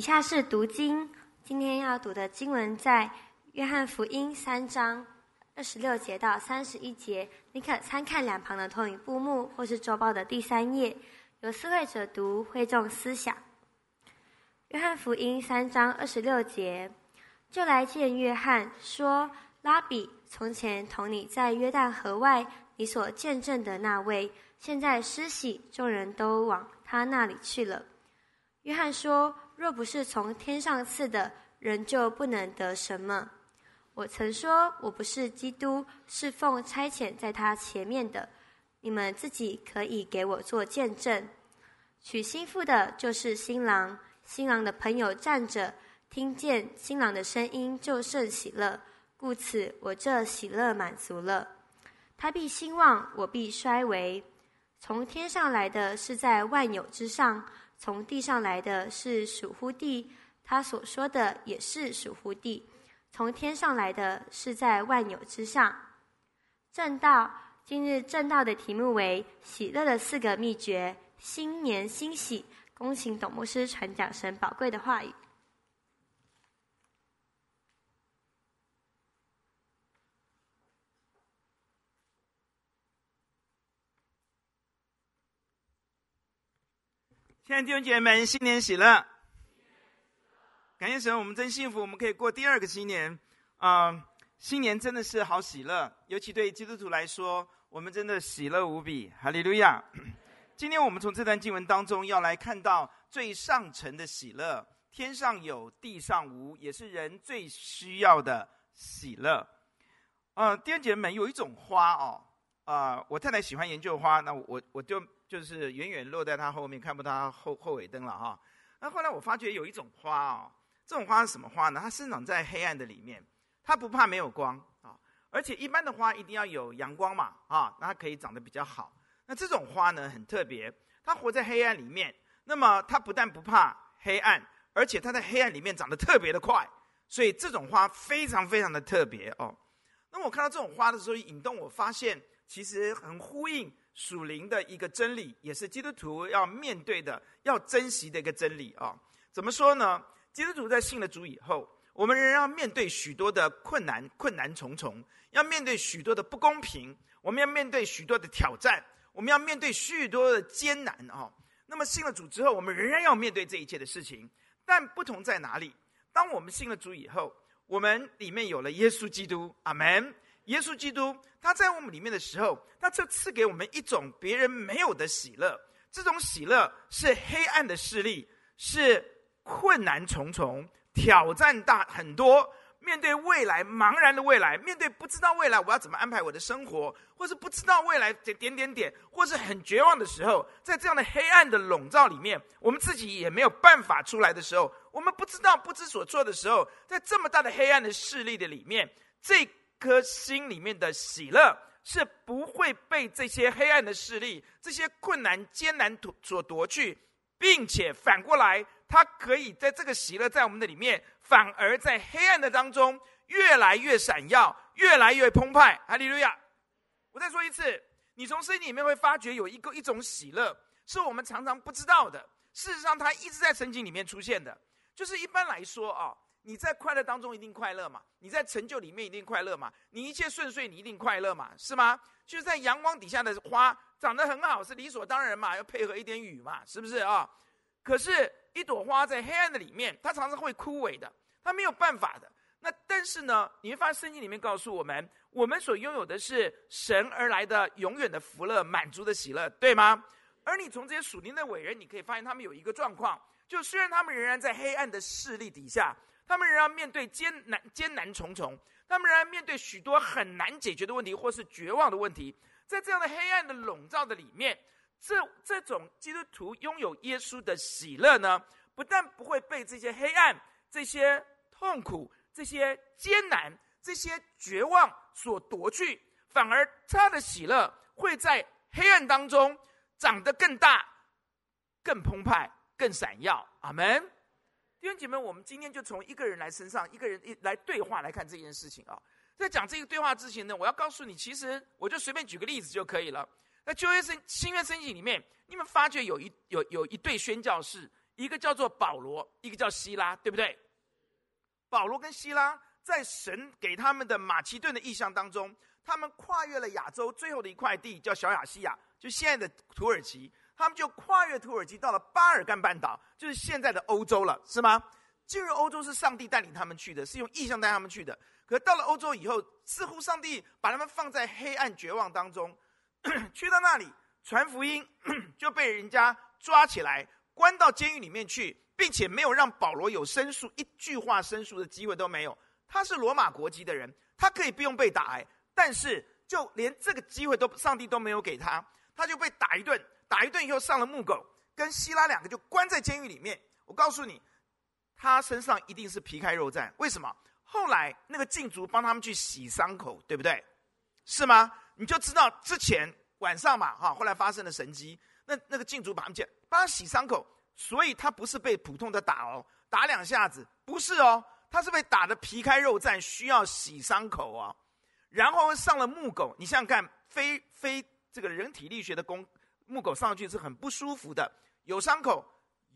以下是读经，今天要读的经文在约翰福音三章二十六节到三十一节。你可参看两旁的投影布幕或是周报的第三页。由思会者读，会众思想。约翰福音三章二十六节，就来见约翰，说：“拉比，从前同你在约旦河外，你所见证的那位，现在施洗，众人都往他那里去了。”约翰说：“若不是从天上赐的，人就不能得什么。我曾说，我不是基督，是奉差遣在他前面的。你们自己可以给我做见证。娶新妇的就是新郎。”新郎的朋友站着，听见新郎的声音，就甚喜乐。故此，我这喜乐满足了。他必兴旺，我必衰微。从天上来的是在万有之上，从地上来的是属乎地。他所说的也是属乎地。从天上来的是在万有之上。正道，今日正道的题目为“喜乐的四个秘诀”，新年欣喜。恭请董牧师传讲神宝贵的话语。亲爱的弟兄姐妹们，新年喜乐！感谢神，我们真幸福，我们可以过第二个新年。啊、新年真的是好喜乐，尤其对基督徒来说，我们真的喜乐无比。哈利路亚！今天我们从这段经文当中要来看到最上层的喜乐，天上有，地上无，也是人最需要的喜乐。呃，弟兄姐妹们，有一种花哦，啊、我太太喜欢研究花，那我我就就是远远落在它后面，看不到她后后尾灯了哈。那后来我发觉有一种花哦，这种花是什么花呢？它生长在黑暗的里面，它不怕没有光啊，而且一般的花一定要有阳光嘛啊，那它可以长得比较好。那这种花呢，很特别，它活在黑暗里面。那么它不但不怕黑暗，而且它在黑暗里面长得特别的快，所以这种花非常非常的特别哦。那我看到这种花的时候，引动我发现，其实很呼应属灵的一个真理，也是基督徒要面对的、要珍惜的一个真理啊、怎么说呢？基督徒在信了主以后，我们仍然要面对许多的困难，困难重重，要面对许多的不公平，我们要面对许多的挑战。我们要面对许多的艰难哦，那么信了主之后，我们仍然要面对这一切的事情，但不同在哪里？当我们信了主以后，我们里面有了耶稣基督，阿门。耶稣基督他在我们里面的时候，他就赐给我们一种别人没有的喜乐。这种喜乐是黑暗的势力，是困难重重，挑战大很多。面对未来茫然的未来，面对不知道未来我要怎么安排我的生活，或是不知道未来点点点点，或是很绝望的时候，在这样的黑暗的笼罩里面，我们自己也没有办法出来的时候，我们不知道不知所措的时候，在这么大的黑暗的势力的里面，这颗心里面的喜乐是不会被这些黑暗的势力、这些困难艰难所夺去，并且反过来，它可以在这个喜乐在我们的里面。反而在黑暗的当中越来越闪耀，越来越澎湃。哈利路亚！我再说一次，你从圣经里面会发觉有一个一种喜乐，是我们常常不知道的。事实上，它一直在圣经里面出现的。就是一般来说啊，你在快乐当中一定快乐嘛，你在成就里面一定快乐嘛，你一切顺遂你一定快乐嘛，是吗？就是在阳光底下的花长得很好是理所当然嘛，要配合一点雨嘛，是不是啊？可是，一朵花在黑暗的里面，它常常会枯萎的。它没有办法的。那但是呢，你会发现圣经里面告诉我们，我们所拥有的是神而来的永远的福乐、满足的喜乐，对吗？而你从这些属灵的伟人，你可以发现他们有一个状况，就虽然他们仍然在黑暗的势力底下，他们仍然面对艰难艰难重重，他们仍然面对许多很难解决的问题或是绝望的问题，在这样的黑暗的笼罩的里面，这这种基督徒拥有耶稣的喜乐呢，不但不会被这些黑暗。这些痛苦、这些艰难、这些绝望所夺去，反而他的喜乐会在黑暗当中长得更大、更澎湃、更闪耀。阿门！弟兄姐妹，我们今天就从一个人来身上，一个人一来对话来看这件事情啊。在讲这个对话之前呢，我要告诉你，其实我就随便举个例子就可以了。在旧约圣新约圣经里面，你们发觉有一有有一对宣教士。一个叫做保罗，一个叫希拉，对不对？保罗跟希拉在神给他们的马其顿的异象当中，他们跨越了亚洲最后的一块地，叫小亚细亚，就现在的土耳其。他们就跨越土耳其到了巴尔干半岛，就是现在的欧洲了，是吗？进入欧洲是上帝带领他们去的，是用异象带他们去的。可到了欧洲以后，似乎上帝把他们放在黑暗绝望当中，去到那里传福音，就被人家抓起来，关到监狱里面去，并且没有让保罗有申诉一句话申诉的机会都没有。他是罗马国籍的人，他可以不用被打，但是就连这个机会都上帝都没有给他，他就被打一顿，打一顿以后上了木狗，跟希拉两个就关在监狱里面。我告诉你。他身上一定是皮开肉绽，为什么？后来那个禁足帮他们去洗伤口，对不对？是吗？你就知道之前晚上嘛，哈，后来发生了神迹，那那个禁足把他们叫帮他洗伤口，所以他不是被普通的打哦，打两下子，不是哦，他是被打的皮开肉绽，需要洗伤口、哦，然后上了木狗，你想想看，非非这个人体力学的工，木狗上去是很不舒服的，有伤口，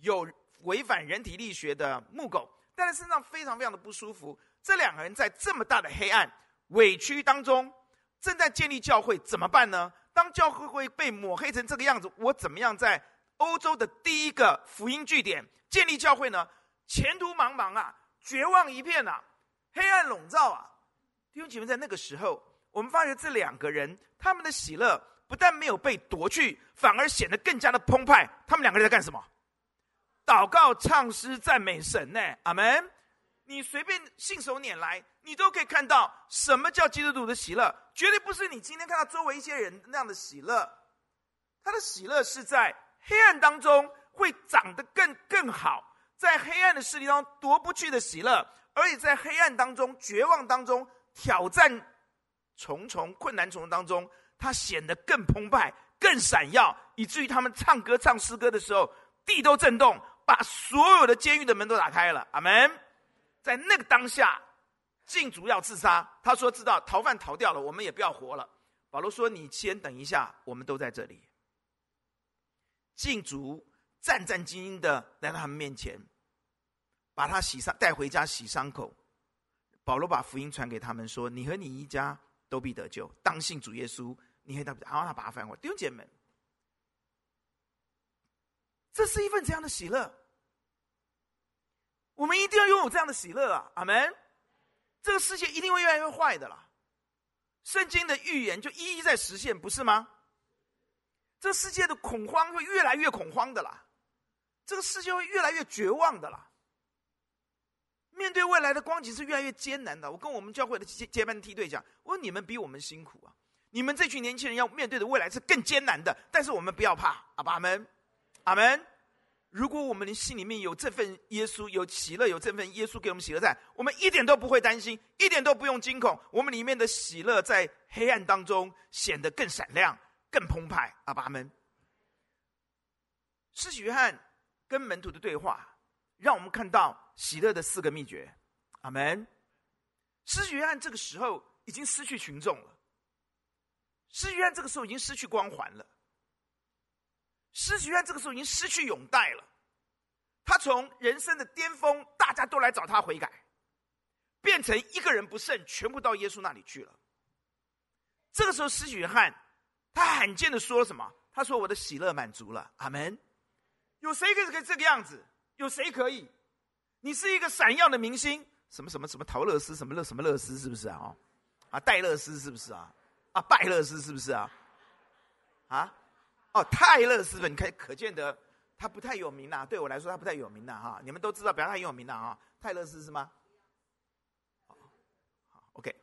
有。违反人体力学的木狗，但是身上非常非常的不舒服。这两个人在这么大的黑暗、委屈当中，正在建立教会，怎么办呢？当教会会被抹黑成这个样子，我怎么样在欧洲的第一个福音据点建立教会呢？前途茫茫啊，绝望一片啊，黑暗笼罩啊！弟兄姐妹，在那个时候，我们发觉这两个人他们的喜乐不但没有被夺去，反而显得更加的澎湃。他们两个人在干什么？祷告、唱诗、赞美神呢？阿门！你随便信手拈来，你都可以看到什么叫基督徒的喜乐。绝对不是你今天看到周围一些人那样的喜乐。他的喜乐是在黑暗当中会长得更更好，在黑暗的势力当中夺不去的喜乐，而且在黑暗当中、绝望当中、挑战重重、困难重重当中，他显得更澎湃、更闪耀，以至于他们唱歌、唱诗歌的时候，地都震动。把所有的监狱的门都打开了，阿门。在那个当下，禁足要自杀，他说知道逃犯逃掉了，我们也不要活了。保罗说：“你先等一下，我们都在这里。”禁足战战兢兢的来到他们面前，把他洗伤带回家洗伤口。保罗把福音传给他们说：“你和你一家都必得救，当信主耶稣。”你和他，然后他把他翻过来，弟兄姐妹。这是一份怎样的喜乐？我们一定要拥有这样的喜乐啊！阿门。这个世界一定会越来越坏的啦。圣经的预言就一一在实现，不是吗？这世界的恐慌会越来越恐慌的啦。这个世界会越来越绝望的啦。对未来的光景是越来越艰难的。我跟我们教会的接接班梯队讲，我说你们比我们辛苦啊！你们这群年轻人要面对的未来是更艰难的，但是我们不要怕，阿门。阿门！如果我们的心里面有这份耶稣，有喜乐，有这份耶稣给我们喜乐在，我们一点都不会担心，一点都不用惊恐。我们里面的喜乐在黑暗当中显得更闪亮、更澎湃。阿门！施洗约翰跟门徒的对话，让我们看到喜乐的四个秘诀。阿门！施洗约翰这个时候已经失去群众了，施洗约翰这个时候已经失去光环了。施洗约翰这个时候已经失去拥戴了，他从人生的巅峰，大家都来找他悔改，变成一个人不剩，全部到耶稣那里去了。这个时候，施洗约翰他罕见的说了什么？他说：“我的喜乐满足了。”阿门。有谁可以这个样子？有谁可以？你是一个闪耀的明星，什么什么什么陶乐斯，什么乐什么乐斯，是不是啊？啊，戴乐斯是不是啊？啊，拜乐斯是不是啊？啊？哦，泰勒斯的，你可可见得他不太有名呐。对我来说，他不太有名呐哈。你们都知道，表示他很有名呐哈。泰勒斯是吗？好，OK。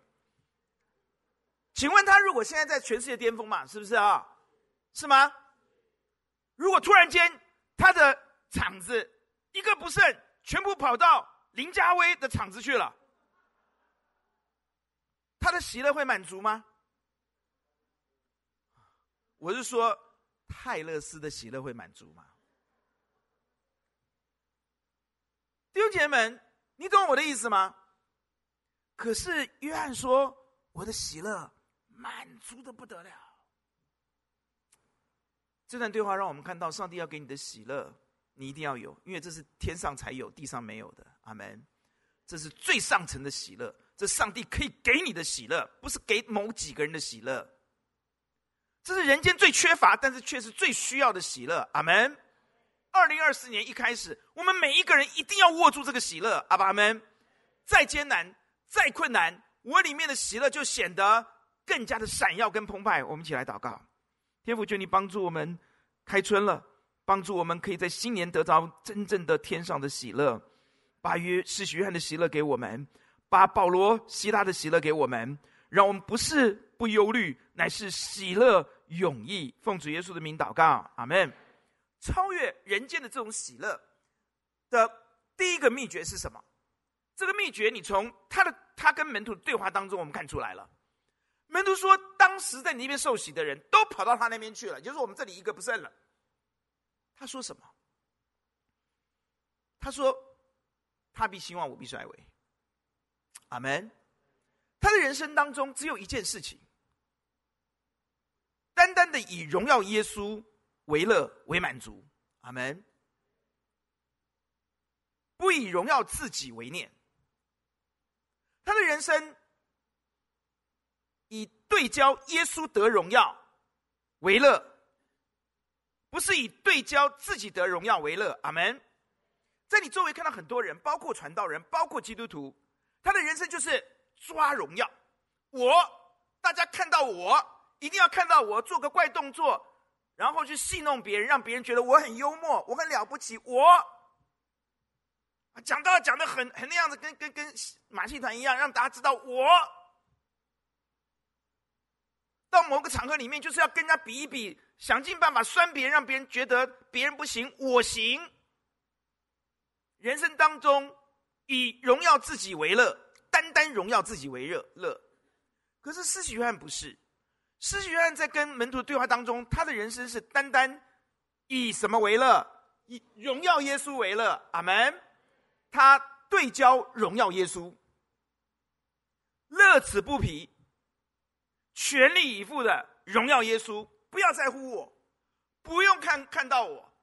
请问他如果现在在全世界巅峰嘛，是不是啊？是吗？如果突然间他的场子一个不剩，全部跑到林家威的场子去了，他的喜乐会满足吗？我是说。泰勒斯的喜乐会满足吗？弟兄姐妹们，你懂我的意思吗？可是约翰说：“我的喜乐满足的不得了。”这段对话让我们看到，上帝要给你的喜乐你一定要有，因为这是天上才有，地上没有的。阿门。这是最上层的喜乐，这上帝可以给你的喜乐，不是给某几个人的喜乐。这是人间最缺乏，但是却是最需要的喜乐。阿门。二零二四年一开始，我们每一个人一定要握住这个喜乐。阿爸阿门。再艰难，再困难，我里面的喜乐就显得更加的闪耀跟澎湃。我们一起来祷告，天父，求你帮助我们开春了，帮助我们可以在新年得着真正的天上的喜乐。把约是约翰的喜乐给我们，把保罗希拉的喜乐给我们，让我们不是不忧虑，乃是喜乐永逸。奉主耶稣的名祷告，阿门。超越人间的这种喜乐的第一个秘诀是什么？这个秘诀，你从他的他跟门徒的对话当中，我们看出来了。门徒说，当时在你那边受洗的人都跑到他那边去了，就是我们这里一个不剩了。他说什么？他说。他必兴旺，我必衰微。阿门。他的人生当中只有一件事情，单单的以荣耀耶稣为乐为满足。阿门。不以荣耀自己为念。他的人生以对焦耶稣得荣耀为乐，不是以对焦自己得荣耀为乐。阿门。在你周围看到很多人，包括传道人，包括基督徒，他的人生就是抓荣耀。我，大家看到我，一定要看到我做个怪动作，然后去戏弄别人，让别人觉得我很幽默，我很了不起。我讲到讲的很很那样子，跟跟跟马戏团一样，让大家知道我。到某个场合里面，就是要跟人家比一比，想尽办法酸别人，让别人觉得别人不行，我行。人生当中，以荣耀自己为乐，单单荣耀自己为乐乐。可是施洗约翰不是，施洗约翰在跟门徒对话当中，他的人生是单单以什么为乐？以荣耀耶稣为乐。阿门。他对焦荣耀耶稣，乐此不疲，全力以赴的荣耀耶稣。不要在乎我，不用看看到我。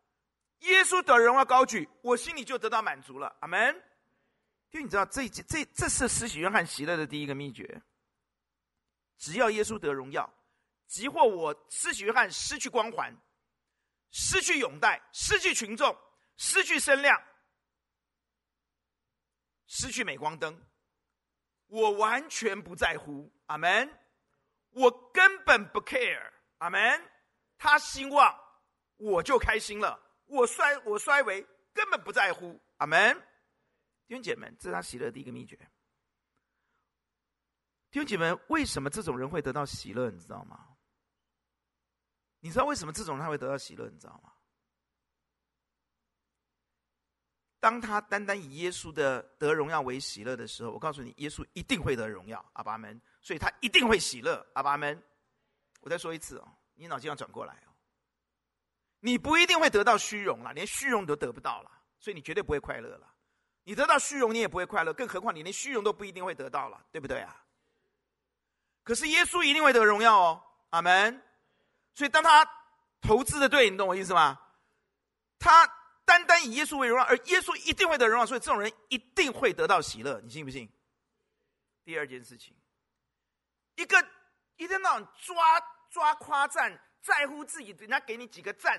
耶稣的荣耀高举，我心里就得到满足了。阿门。因为你知道，这这这，是施洗约翰喜乐的第一个秘诀。只要耶稣得荣耀，即或我施洗约翰失去光环，失去拥戴，失去群众，失去声量，失去镁光灯，我完全不在乎。阿门。我根本不 care。阿门。他兴旺，我就开心了。我衰，我衰微，根本不在乎。阿门，弟兄姐妹，这是他喜乐的第一个秘诀。弟兄姐妹，为什么这种人会得到喜乐？你知道吗？你知道为什么这种人他会得到喜乐？你知道吗？当他单单以耶稣的得荣耀为喜乐的时候，我告诉你，耶稣一定会得荣耀。阿爸们，所以他一定会喜乐。阿爸们，我再说一次哦，你脑筋要转过来哦。你不一定会得到虚荣了，连虚荣都得不到了，所以你绝对不会快乐了。你得到虚荣，你也不会快乐，更何况你连虚荣都不一定会得到了，对不对啊？可是耶稣一定会得荣耀哦，阿门。所以当他投资的对，你懂我意思吗？他单单以耶稣为荣耀，而耶稣一定会得荣耀，所以这种人一定会得到喜乐，你信不信？第二件事情，一个一天到晚抓抓夸赞。在乎自己，人家给你几个赞，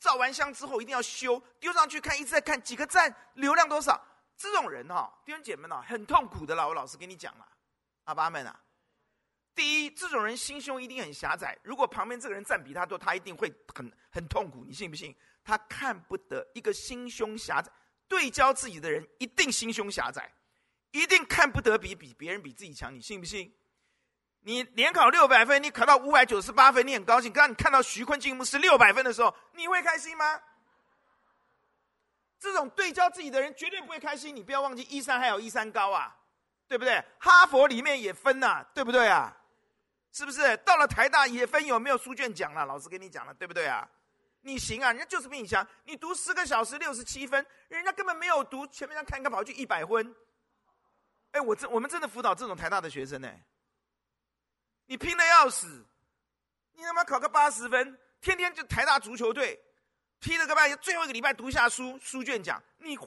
照完相之后一定要修，丢上去看，一直在看几个赞，流量多少？这种人哈、哦，弟兄姐妹们啊，很痛苦的啦。我老实跟你讲了，阿爸们啊，第一，这种人心胸一定很狭窄。如果旁边这个人赞比他多，他一定会很很痛苦。你信不信？他看不得一个心胸狭窄、对焦自己的人，一定心胸狭窄，一定看不得比比别人比自己强。你信不信？你联考六百分，你考到五百九十八分，你很高兴。刚你看到徐坤进牧师六百分的时候，你会开心吗？这种对焦自己的人绝对不会开心。你不要忘记，一山还有一山高啊，对不对？哈佛里面也分呐、对不对啊？是不是？到了台大也分有没有书卷奖了？老师跟你讲了，对不对啊？你行啊，人家就是比你强。你读十个小时六十七分，人家根本没有读，前面上看看跑去一百分。哎，我这我们真的辅导这种台大的学生呢。你拼的要死，你他妈考个八十分，天天就台大足球队，踢了个半，最后一个礼拜读一下书书卷讲，你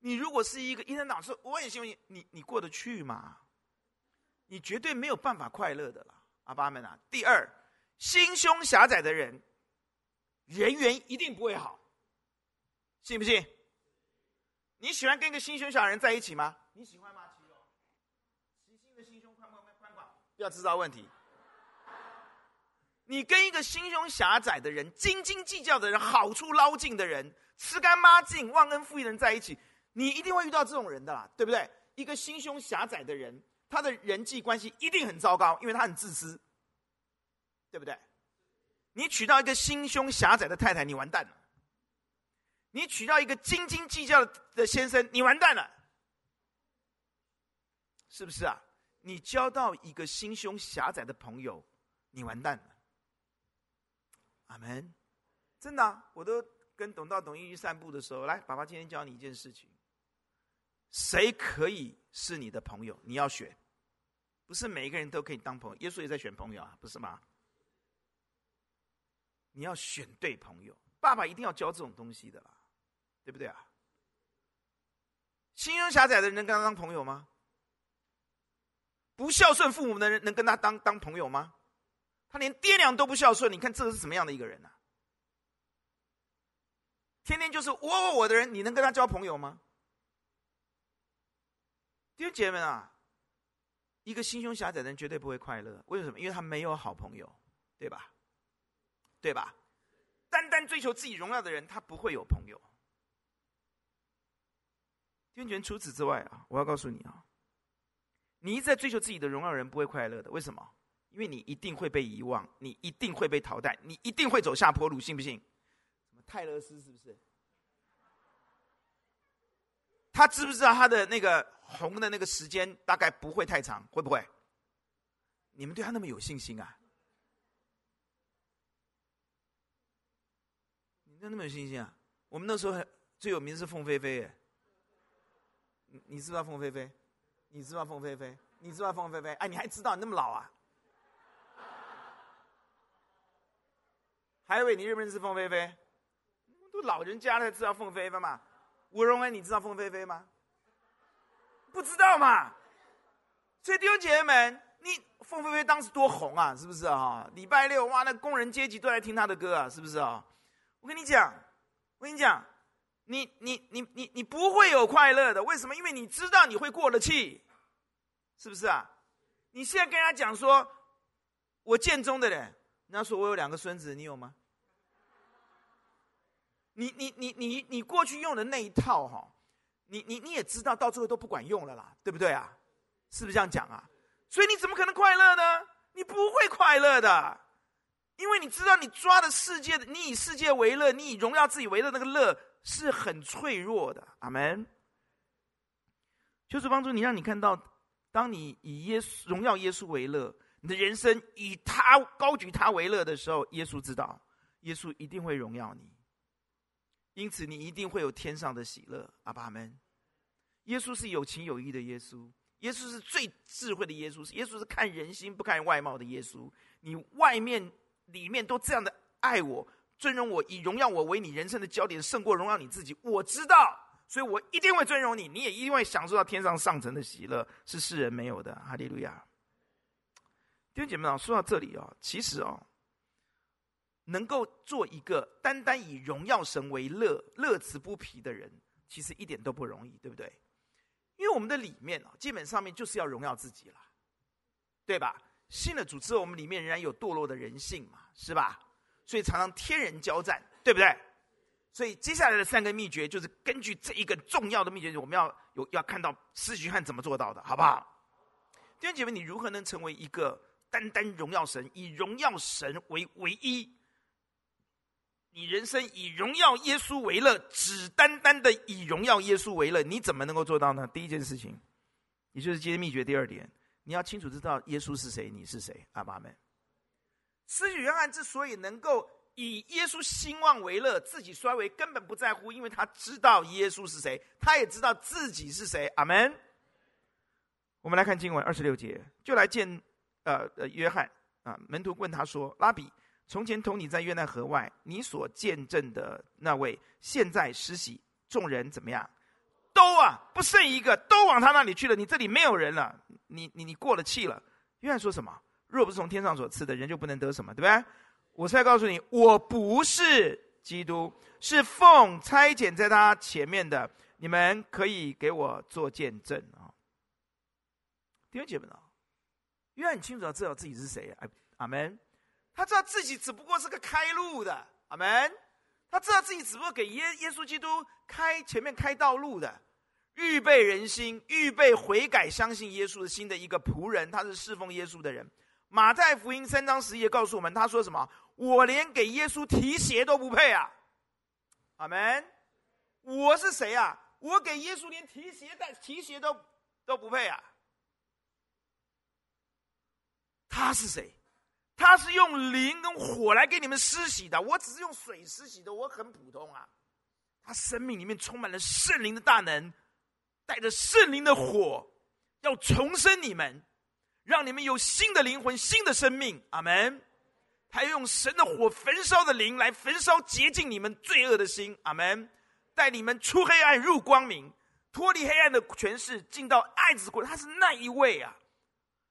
你如果是一个一天到晚说我也希望你，你你过得去吗？你绝对没有办法快乐的了，阿爸们啊！第二，心胸狭窄的人，人缘一定不会好，信不信？你喜欢跟一个心胸小人在一起吗？你喜欢吗？齐柔，齐心的心胸宽宽宽宽广，要制造问题。你跟一个心胸狭窄的人、斤斤计较的人、好处捞尽的人、吃干抹净、忘恩负义的人在一起，你一定会遇到这种人的啦，对不对？一个心胸狭窄的人，他的人际关系一定很糟糕，因为他很自私，对不对？你娶到一个心胸狭窄的太太，你完蛋了；你娶到一个斤斤计较的先生，你完蛋了，是不是啊？你交到一个心胸狭窄的朋友，你完蛋了。阿门，真的、我都跟董道、董一去散步的时候，来，爸爸今天教你一件事情：谁可以是你的朋友？你要选，不是每一个人都可以当朋友。耶稣也在选朋友啊，不是吗？你要选对朋友，爸爸一定要教这种东西的啦，对不对啊？心胸狭窄的人能跟他当朋友吗？不孝顺父母的人能跟他当当朋友吗？他连爹娘都不孝顺，你看这个是什么样的一个人呢、啊？天天就是我我我的人，你能跟他交朋友吗？弟兄姐妹们啊，一个心胸狭窄的人绝对不会快乐。为什么？因为他没有好朋友，对吧？对吧？单单追求自己荣耀的人，他不会有朋友。弟兄姐妹，除此之外啊，我要告诉你啊，你一直在追求自己的荣耀人，不会快乐的。为什么？因为你一定会被遗忘，你一定会被淘汰，你一定会走下坡路，信不信？什么泰勒斯是不是？他知不知道他的那个红的那个时间大概不会太长？会不会？你们对他那么有信心啊？你对那么有信心啊？我们那时候最有名是凤飞飞，你你知道凤飞飞？你知道凤飞飞？你知道凤飞飞？哎，你还知道？你那么老啊？还以为你认不认识凤飞飞？都老人家才知道凤飞飞嘛。吴荣恩，你知道凤飞飞吗？不知道嘛。所以弟兄姐妹们，你凤飞飞当时多红啊，是不是啊？礼拜六哇，那工人阶级都来听他的歌啊，是不是啊？我跟你讲，我跟你讲，你你你你你不会有快乐的。为什么？因为你知道你会过得去，是不是啊？你现在跟他讲说，我建中的人，人家说我有两个孙子，你有吗？你你你你你过去用的那一套哈，你你你也知道，到最后都不管用了啦，对不对啊？是不是这样讲啊？所以你怎么可能快乐呢？你不会快乐的，因为你知道，你抓的世界的，你以世界为乐，你以荣耀自己为乐，那个乐是很脆弱的。阿门。就是帮助你，让你看到，当你以耶稣荣耀耶稣为乐，你的人生以他高举他为乐的时候，耶稣知道，耶稣一定会荣耀你。因此，你一定会有天上的喜乐，阿爸们。耶稣是有情有义的耶稣，耶稣是最智慧的耶稣，耶稣是看人心不看外貌的耶稣。你外面、里面都这样的爱我、尊荣我，以荣耀我为你人生的焦点，胜过荣耀你自己。我知道，所以我一定会尊荣你，你也一定会享受到天上上层的喜乐，是世人没有的。哈利路亚。弟兄姐妹们，说到这里啊，其实啊。能够做一个单单以荣耀神为乐、乐此不疲的人，其实一点都不容易，对不对？因为我们的里面啊，基本上面就是要荣耀自己了，对吧？信了主之后，我们里面仍然有堕落的人性嘛，是吧？所以常常天人交战，对不对？所以接下来的三个秘诀，就是根据这一个重要的秘诀，我们要有要看到施洗约翰怎么做到的，好不好？弟兄姐妹，你如何能成为一个单单荣耀神、以荣耀神为唯一？你人生以荣耀耶稣为乐，只单单的以荣耀耶稣为乐，你怎么能够做到呢？第一件事情，也就是今天秘诀第二点，你要清楚知道耶稣是谁，你是谁。阿爸们，施洗约翰之所以能够以耶稣兴旺为乐，自己衰微根本不在乎，因为他知道耶稣是谁，他也知道自己是谁。阿门。我们来看经文二十六节，就来见呃呃约翰啊，门徒问他说：“拉比。”从前同你在约旦河外，你所见证的那位，现在施洗，众人怎么样？都啊，不剩一个，都往他那里去了。你这里没有人了，你你你过了气了。约翰说什么？若不是从天上所赐的，人就不能得什么，对不对？我是在告诉你，我不是基督，是奉差遣在他前面的。你们可以给我做见证啊！弟兄姐妹们，约翰很清楚知道自己是谁啊，阿门。他知道自己只不过是个开路的，阿门。他知道自己只不过给耶耶稣基督开前面开道路的，预备人心，预备悔改相信耶稣的心的一个仆人。他是侍奉耶稣的人。马太福音三章十一节告诉我们，他说什么？我连给耶稣提鞋都不配啊！阿门。我是谁啊？我给耶稣连提鞋带提鞋都都不配啊！他是谁？他是用灵跟火来给你们施洗的，我只是用水施洗的，我很普通啊。他生命里面充满了圣灵的大能，带着圣灵的火，要重生你们，让你们有新的灵魂、新的生命。阿门。还要用神的火焚烧的灵来焚烧洁净你们罪恶的心。阿门。带你们出黑暗入光明，脱离黑暗的权势，进到爱子国。他是那一位啊。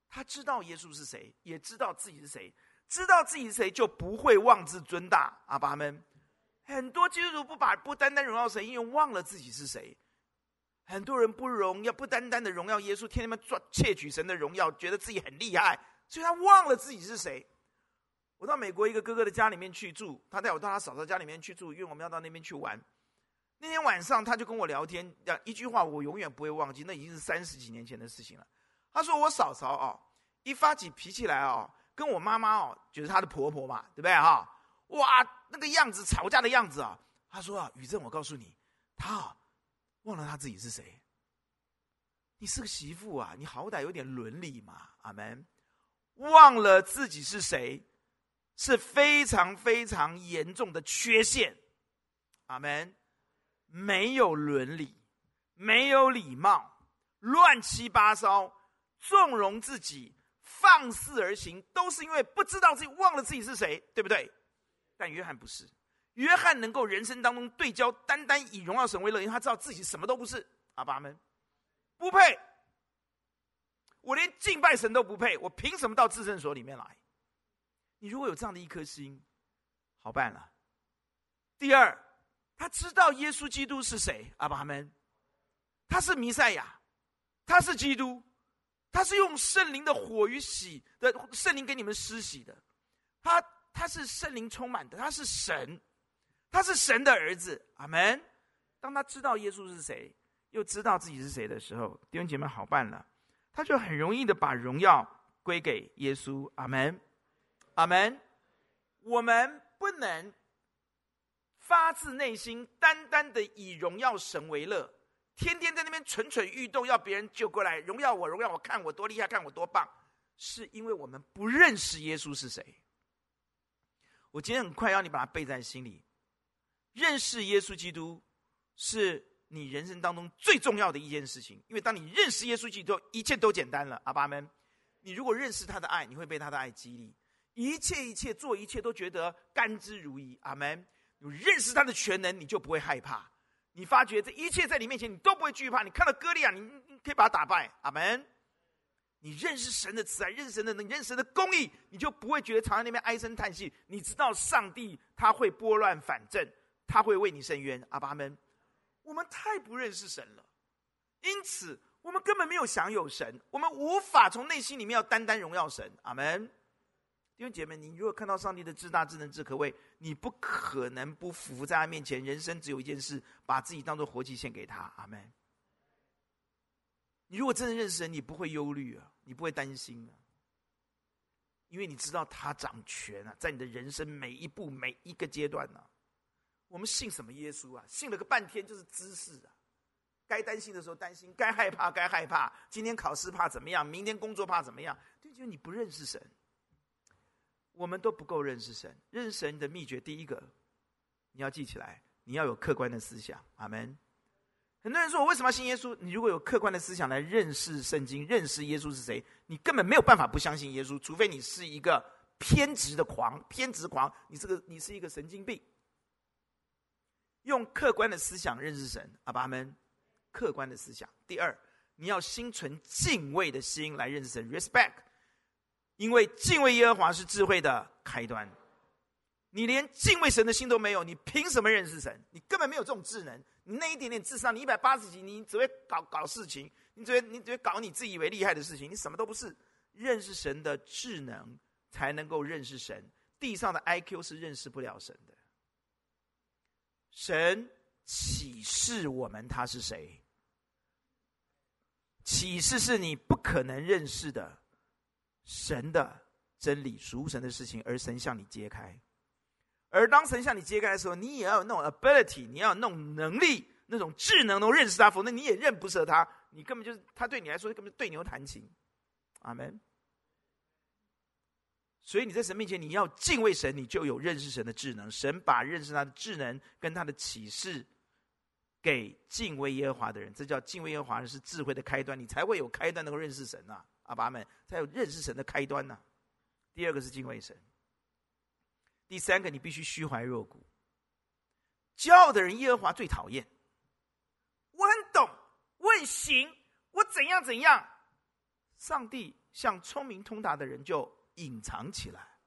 他知道耶稣是谁，也知道自己是谁。知道自己是谁，就不会妄自尊大。阿爸们，很多基督徒不把不单单荣耀神，因为忘了自己是谁。很多人不荣耀，不单单的荣耀耶稣，天天们赚窃取神的荣耀，觉得自己很厉害，所以他忘了自己是谁。我到美国一个哥哥的家里面去住，他带我到他嫂嫂家里面去住，因为我们要到那边去玩。那天晚上他就跟我聊天，讲一句话，我永远不会忘记，那已经是三十几年前的事情了。他说：“我嫂嫂哦，一发起脾气来哦，跟我妈妈哦，就是她的婆婆嘛，对不对哈？哇，那个样子，吵架的样子啊。”他说：“啊，宇正，我告诉你，他啊，忘了他自己是谁。你是个媳妇啊，你好歹有点伦理嘛，阿门。忘了自己是谁，是非常非常严重的缺陷，阿门。没有伦理，没有礼貌，乱七八糟。”纵容自己，放肆而行，都是因为不知道自己忘了自己是谁，对不对？但约翰不是，约翰能够人生当中对焦，单单以荣耀神为乐，因为他知道自己什么都不是。阿爸们，不配，我连敬拜神都不配，我凭什么到至圣所里面来？你如果有这样的一颗心，好办了。第二，他知道耶稣基督是谁，阿爸们，他是弥赛亚，他是基督。他是用圣灵的火与洗的圣灵给你们施洗的，他他是圣灵充满的，他是神，他是神的儿子，阿门。当他知道耶稣是谁，又知道自己是谁的时候，弟兄姐妹好办了，他就很容易的把荣耀归给耶稣，阿门，阿门。我们不能发自内心单单的以荣耀神为乐。天天在那边蠢蠢欲动，要别人救过来，荣耀我，荣耀我，看我多厉害，看我多棒，是因为我们不认识耶稣是谁。我今天很快要你把它背在心里，认识耶稣基督是你人生当中最重要的一件事情，因为当你认识耶稣基督，一切都简单了。阿爸们，你如果认识他的爱，你会被他的爱激励，一切一切做一切都觉得甘之如饴。阿门。你认识他的全能，你就不会害怕。你发觉这一切在你面前，你都不会惧怕。你看到歌利亚，你你可以把他打败。阿门。你认识神的慈爱，认识神的能，认识神的公义，你就不会觉得常在那边唉声叹气。你知道上帝他会拨乱反正，他会为你伸冤。阿爸们，我们太不认识神了，因此我们根本没有享有神，我们无法从内心里面要单单荣耀神。阿门。弟兄姐妹，你如果看到上帝的至大、至能、至可畏，你不可能不服在他面前。人生只有一件事，把自己当做活祭献给他。阿门。你如果真的认识神，你不会忧虑啊，你不会担心啊，因为你知道他掌权啊，在你的人生每一步、每一个阶段呢、啊。我们信什么耶稣啊？信了个半天就是知识啊。该担心的时候担心，该害怕该害怕。今天考试怕怎么样？明天工作怕怎么样？就觉得你不认识神。我们都不够认识神，认识神的秘诀，第一个，你要记起来，你要有客观的思想。阿门。很多人说，我为什么要信耶稣？你如果有客观的思想来认识圣经，认识耶稣是谁，你根本没有办法不相信耶稣，除非你是一个偏执的狂，偏执狂，你这个你是一个神经病。用客观的思想认识神，阿爸们，客观的思想。第二，你要心存敬畏的心来认识神，respect，因为敬畏耶和华是智慧的开端。你连敬畏神的心都没有，你凭什么认识神？你根本没有这种智能。你那一点点智商，你一百八十几，你只会搞搞事情，你只会你只会搞你自以为厉害的事情，你什么都不是。认识神的智能，才能够认识神。地上的 IQ 是认识不了神的。神启示我们他是谁？启示是你不可能认识的神的真理、属神的事情，而神向你揭开。而当神向你揭开的时候，你也要有那种 ability，你要有那种能力、那种智能，能认识他，否则你也认不识他。你根本就是他对你来说根本对牛弹琴。阿门。所以你在神面前，你要敬畏神，你就有认识神的智能。神把认识他的智能跟他的启示给敬畏耶和华的人，这叫敬畏耶和华是智慧的开端，你才会有开端能够认识神呐、阿爸们才有认识神的开端呐、第二个是敬畏神。第三个，你必须虚怀若谷。骄傲的人，耶和华最讨厌。我很懂，我很行，我怎样怎样。上帝向聪明通达的人就隐藏起来。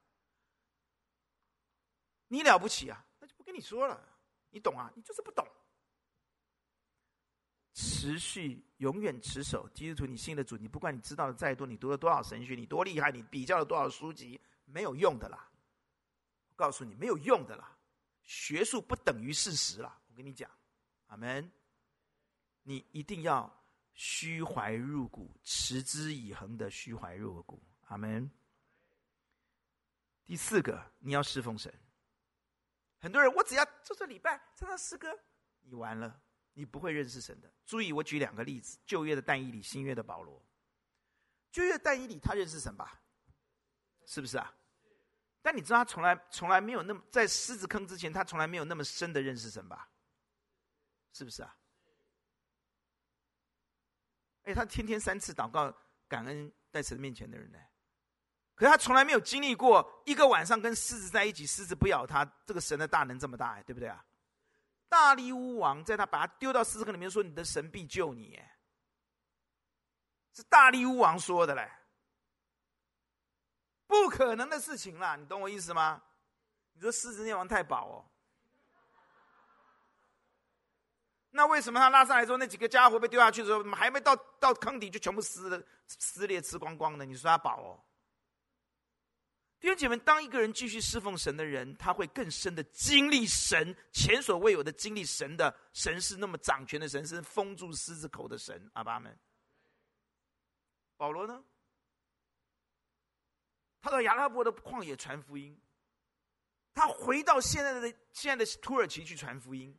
你了不起啊，那就不跟你说了。你懂啊，你就是不懂。持续永远持守基督徒，你信的主，你不管你知道的再多，你读了多少神学，你多厉害，你比较了多少书籍，没有用的啦。我告诉你没有用的啦，学术不等于事实啦。我跟你讲，阿门。你一定要虚怀若谷，持之以恒的虚怀若谷，阿门。第四个，你要侍奉神。很多人，我只要做做礼拜，唱唱诗歌，你完了，你不会认识神的。注意，我举两个例子：旧约的但以理，新约的保罗。旧约但以理，他认识神吧？是不是啊？但你知道他从来从来没有那么在狮子坑之前，他从来没有那么深的认识神吧？是不是啊？哎，他天天三次祷告感恩在神面前的人呢，可是他从来没有经历过一个晚上跟狮子在一起，狮子不咬他，这个神的大能这么大，对不对啊？大力乌王在他把他丢到狮子坑里面说：“你的神必救你。”，是大力乌王说的嘞。不可能的事情啦，你懂我意思吗？你说狮子那王太饱哦，那为什么他拉上来之后，那几个家伙被丢下去的时候，还没到到坑底就全部撕了撕裂吃光光的？你说他饱哦？弟兄姐妹，当一个人继续侍奉神的人，他会更深的经历神前所未有的经历神的神是那么掌权的神，是封住狮子口的神。阿爸们，保罗呢？他到亚拉伯的旷野传福音，他回到现在的现在的土耳其去传福音。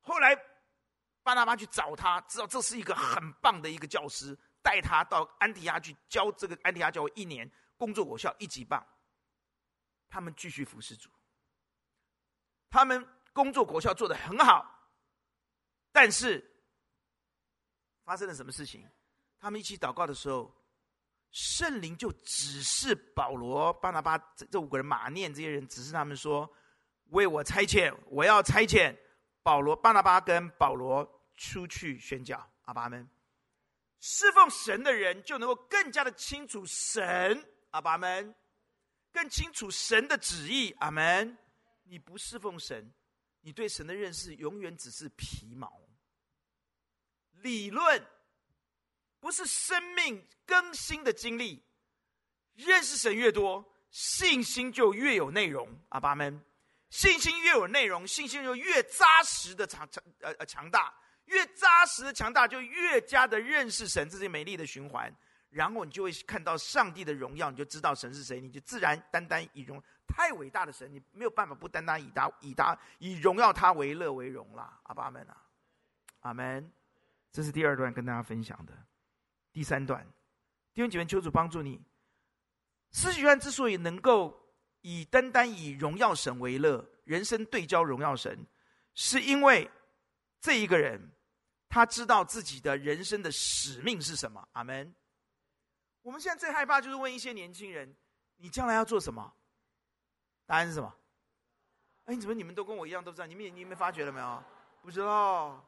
后来巴拿巴去找他，知道这是一个很棒的一个教师，带他到安提阿去教这个安提阿教会一年，工作果效一级棒。他们继续服侍主，他们工作果效做得很好，但是发生了什么事情？他们一起祷告的时候。圣灵就指示保罗、巴拿巴这这五个人，马念这些人，指示他们说：“为我差遣，我要差遣保罗、巴拿巴跟保罗出去宣教。”阿爸们，侍奉神的人就能够更加的清楚神。阿爸们，更清楚神的旨意。阿门。你不侍奉神，你对神的认识永远只是皮毛、理论。不是生命更新的经历，认识神越多，信心就越有内容。阿爸们，信心越有内容，信心就越扎实的强强呃呃强大，越扎实的强大，就越加的认识神，这是美丽的循环。然后你就会看到上帝的荣耀，你就知道神是谁，你就自然单单以荣太伟大的神，你没有办法不单单以他以他以荣耀他为乐为荣了。阿爸们啊，阿门。这是第二段跟大家分享的。第三段，弟兄姐妹，求主帮助你。施洗约之所以能够以单单以荣耀神为乐，人生对焦荣耀神，是因为这一个人他知道自己的人生的使命是什么。阿门。我们现在最害怕就是问一些年轻人：你将来要做什么？答案是什么？哎，你怎么你们都跟我一样都不知道？你们你们发觉了没有？不知道。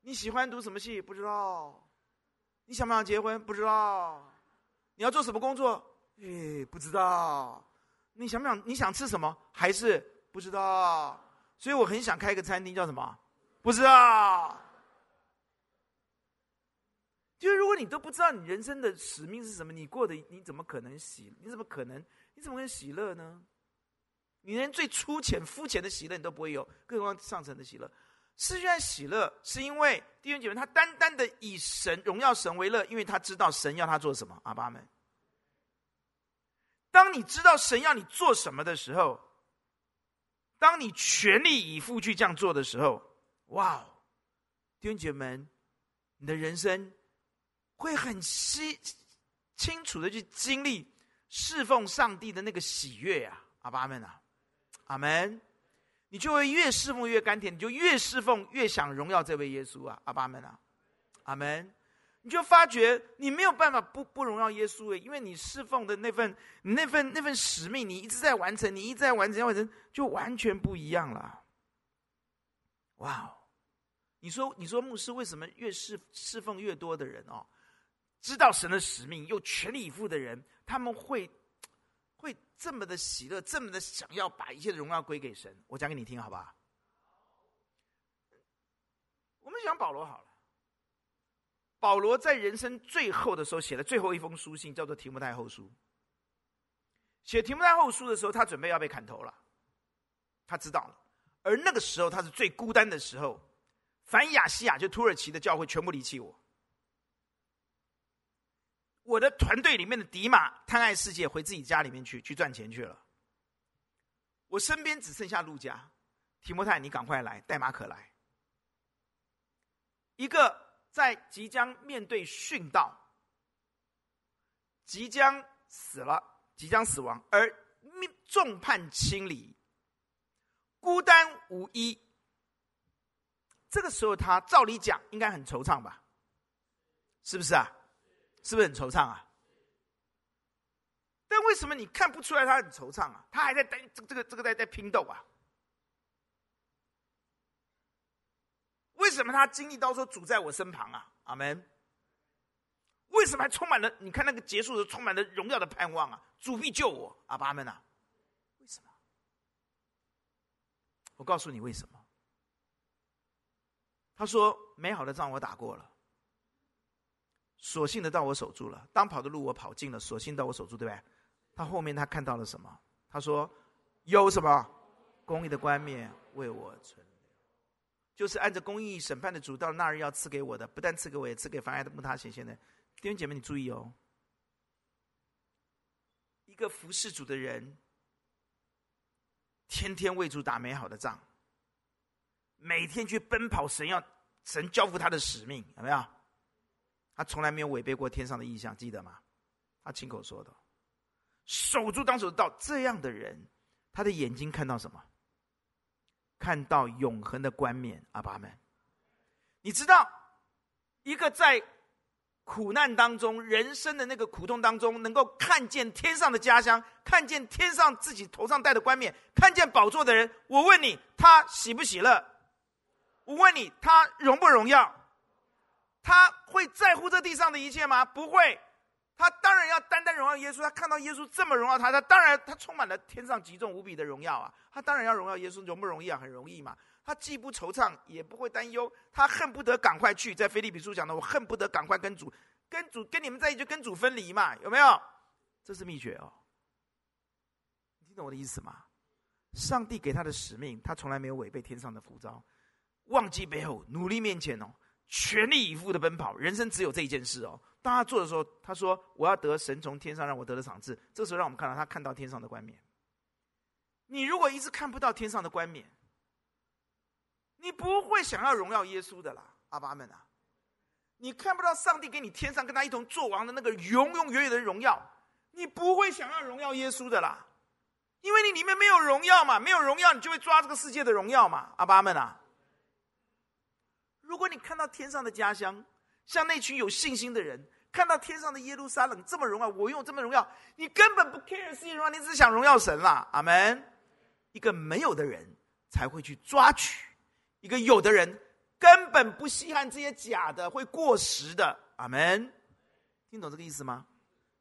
你喜欢读什么戏？不知道。你想不想结婚？不知道。你要做什么工作？哎，不知道。你想不想？你想吃什么？还是不知道。所以我很想开一个餐厅，叫什么？不知道。就是如果你都不知道你人生的使命是什么，你过的你怎么可能喜？你怎么可能？你怎么可能喜乐呢？你连最粗浅、肤浅的喜乐你都不会有，更何况上层的喜乐。世界上喜乐是因为弟兄姐妹他单单的以神荣耀神为乐，因为他知道神要他做什么。阿爸们，当你知道神要你做什么的时候，当你全力以赴去这样做的时候，哇！弟兄姐妹，你的人生会很清清楚的去经历侍奉上帝的那个喜悦啊！阿爸们啊！阿门，你就会越侍奉越甘甜，你就越侍奉越想荣耀这位耶稣啊！阿爸们啊，阿门，你就发觉你没有办法不不荣耀耶稣诶，因为你侍奉的那份、你那份、那份使命，你一直在完成，你一直在完成，完成就完全不一样了。哇哦，你说，你说牧师为什么越侍侍奉越多的人哦，知道神的使命又全力以赴的人，他们会？会这么的喜乐，这么的想要把一切的荣耀归给神。我讲给你听，好不好？我们讲保罗好了。保罗在人生最后的时候写了最后一封书信，叫做《提摩太后书》。写《提摩太后书》的时候，他准备要被砍头了，他知道了。而那个时候，他是最孤单的时候。凡亚西亚就土耳其的教会全部离弃我。我的团队里面的迪马贪爱世界，回自己家里面去去赚钱去了。我身边只剩下路加，提摩太，你赶快来，带马可来。一个在即将面对殉道，即将死了，即将死亡，而众叛亲离，孤单无依。这个时候，他照理讲应该很惆怅吧？是不是啊？是不是很惆怅啊？但为什么你看不出来他很惆怅啊？他还在在这个这个在在拼斗啊？为什么他经历到说主在我身旁啊？阿门。为什么还充满了？你看那个结束的充满了荣耀的盼望啊！主必救我，阿爸们啊！为什么？我告诉你为什么。他说：“美好的仗我打过了。”所幸的到我守住了，当跑的路我跑尽了，所幸到我守住，对不对？他后面他看到了什么？他说：“有什么公义的冠冕为我存留，就是按着公义审判的主，到那日要赐给我的，不但赐给我，也赐给凡爱的慕他显现的弟兄姐妹，你注意哦。一个服侍主的人，天天为主打美好的仗，每天去奔跑神要神交付他的使命，有没有？”他从来没有违背过天上的意象，记得吗？他亲口说的，守住当守的道，这样的人，他的眼睛看到什么？看到永恒的冠冕，阿爸们。你知道，一个在苦难当中、人生的那个苦痛当中，能够看见天上的家乡，看见天上自己头上戴的冠冕，看见宝座的人，我问你，他喜不喜乐？我问你，他荣不荣耀？他会在乎这地上的一切吗？不会，他当然要单单荣耀耶稣。他看到耶稣这么荣耀他，他当然他充满了天上极重无比的荣耀啊！他当然要荣耀耶稣，容不容易啊？很容易嘛！他既不惆怅，也不会担忧，他恨不得赶快去。在腓利比书讲的，我恨不得赶快跟主、跟主、跟你们在一起，就跟主分离嘛？有没有？这是秘诀哦。你听懂我的意思吗？上帝给他的使命，他从来没有违背天上的呼召，忘记背后，努力面前哦。全力以赴的奔跑，人生只有这一件事哦。当他做的时候，他说：“我要得神从天上让我得的赏赐。”这时候，让我们看到他看到天上的冠冕。你如果一直看不到天上的冠冕，你不会想要荣耀耶稣的啦，阿爸们啊！你看不到上帝给你天上跟他一同作王的那个永永远远的荣耀，你不会想要荣耀耶稣的啦，因为你里面没有荣耀嘛，没有荣耀，你就会抓这个世界的荣耀嘛，阿爸们啊！如果你看到天上的家乡，像那群有信心的人，看到天上的耶路撒冷这么荣耀，我用这么荣耀，你根本不 care 世界荣耀，你只想荣耀神啦。阿门。一个没有的人才会去抓取，一个有的人根本不稀罕这些假的、会过时的。阿门。听懂这个意思吗？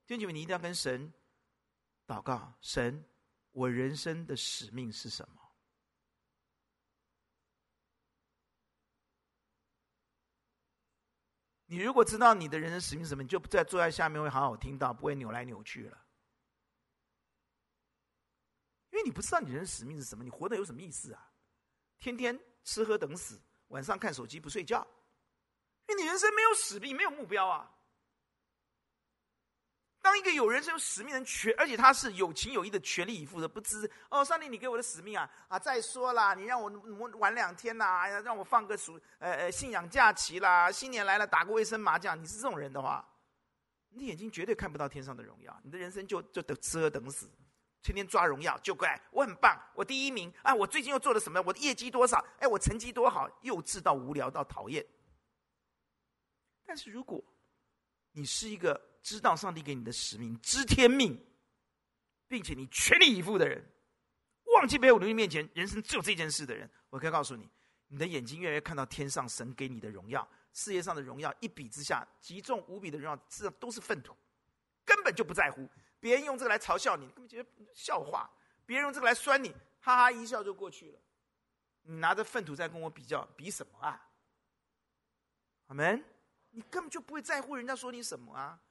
弟兄姐妹，你一定要跟神祷告，神，我人生的使命是什么？你如果知道你的人生使命是什么，你就不再坐在下面会好好听到，不会扭来扭去了。因为你不知道你人生使命是什么，你活得有什么意思啊？天天吃喝等死，晚上看手机不睡觉，因为你人生没有使命，没有目标啊。当一个有人生有使命的人，全而且他是有情有义的，全力以赴的，不知哦，上帝，你给我的使命啊啊！再说啦，你让我玩两天呐，让我放个暑呃呃信仰假期啦，新年来了打个卫生麻将。你是这种人的话，你的眼睛绝对看不到天上的荣耀，你的人生就就等吃喝等死，天天抓荣耀，就怪我很棒，我第一名啊！我最近又做了什么？我的业绩多少？哎，我成绩多好？幼稚到无聊到讨厌。但是如果你是一个。知道上帝给你的使命，知天命，并且你全力以赴的人，忘记没有努力面前，人生只有这件事的人，我可以告诉你，你的眼睛越来越看到天上神给你的荣耀，事业上的荣耀一比之下，极重无比的荣耀，实际上都是粪土，根本就不在乎。别人用这个来嘲笑你，根本觉得笑话；别人用这个来酸你，哈哈一笑就过去了。你拿着粪土在跟我比较，比什么啊？阿门。你根本就不会在乎人家说你什么啊。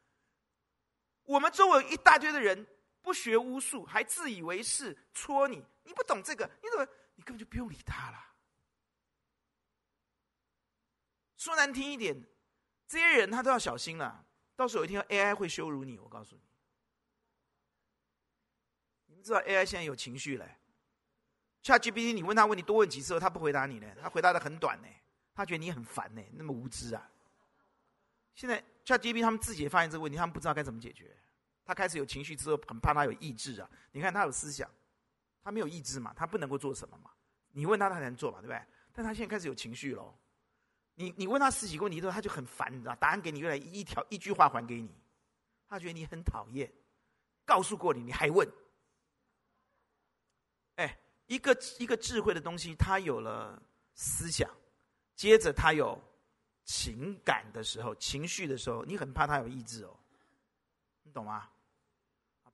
我们周围一大堆的人不学无术，还自以为是，戳你。你不懂这个，你怎么？你根本就不用理他了。说难听一点，这些人他都要小心了。到时候有一天 AI 会羞辱你，我告诉你。你们知道 AI 现在有情绪嘞？ChatGPT，你问他问题多问几次，他不回答你呢？他回答的很短呢。他觉得你很烦呢，那么无知啊。现在 ChatGPT 他们自己也发现这个问题，他们不知道该怎么解决。他开始有情绪之后，很怕他有意志啊。你看他有思想，他没有意志嘛，他不能够做什么嘛。你问他，他才能做嘛，对不对？但他现在开始有情绪了。你你问他十几个问题之后，他就很烦，你知道？答案给你，越来一条一句话还给你。他觉得你很讨厌，告诉过你，你还问？哎，一个一个智慧的东西，他有了思想，接着他有。情感的时候，情绪的时候，你很怕他有意志哦，你懂吗？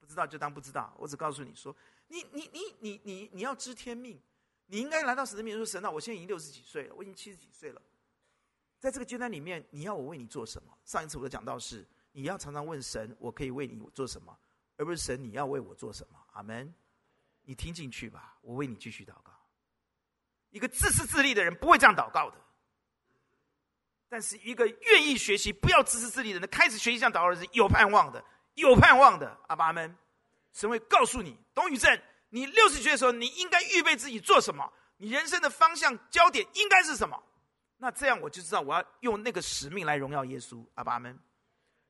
不知道就当不知道。我只告诉你说，你你你你你你要知天命，你应该来到神的面前说：“神啊，我现在已经六十几岁了，我已经七十几岁了，在这个阶段里面，你要我为你做什么？”上一次我的讲到是，你要常常问神：“我可以为你做什么？”而不是神你要为我做什么？阿门。你听进去吧，我为你继续祷告。一个自私自利的人不会这样祷告的。但是一个愿意学习、不要自私自利的人，开始学习这样祷告的人是有盼望的，有盼望的。阿爸们，神会告诉你，董宇正，你六十岁的时候，你应该预备自己做什么？你人生的方向焦点应该是什么？那这样我就知道我要用那个使命来荣耀耶稣。阿爸们，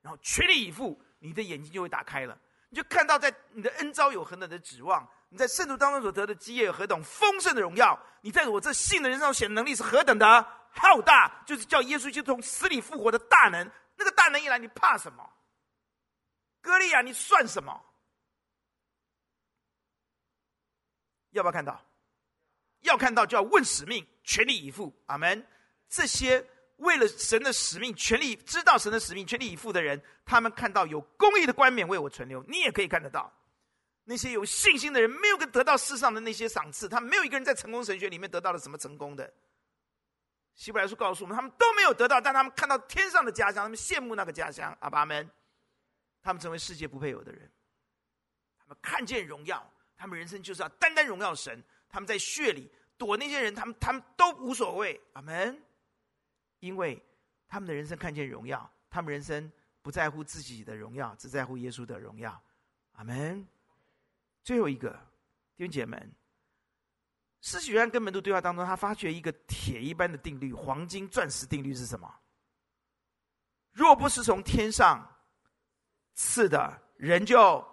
然后全力以赴，你的眼睛就会打开了，你就看到在你的恩招有何等的指望，你在圣徒当中所得的基业有何等丰盛的荣耀，你在我这信的人上显的能力是何等的。浩大，就是叫耶稣基督从死里复活的大能。那个大能一来，你怕什么？歌利亚，你算什么？要不要看到？要看到就要问使命，全力以赴。阿门。这些为了神的使命，全力知道神的使命，全力以赴的人，他们看到有公义的冠冕为我存留。你也可以看得到，那些有信心的人，没有个得到世上的那些赏赐，他没有一个人在成功神学里面得到了什么成功的。希伯来书告诉我们，他们都没有得到，但他们看到天上的家乡，他们羡慕那个家乡。阿爸们，他们成为世界不配有的人。他们看见荣耀，他们人生就是要单单荣耀神。他们在血里躲那些人，他们他们都无所谓。阿门。因为他们的人生看见荣耀，他们人生不在乎自己的荣耀，只在乎耶稣的荣耀。阿门。最后一个，弟兄姐妹们。施洗约翰跟门徒对话当中，他发觉一个铁一般的定律，黄金钻石定律是什么？若不是从天上赐的，人就……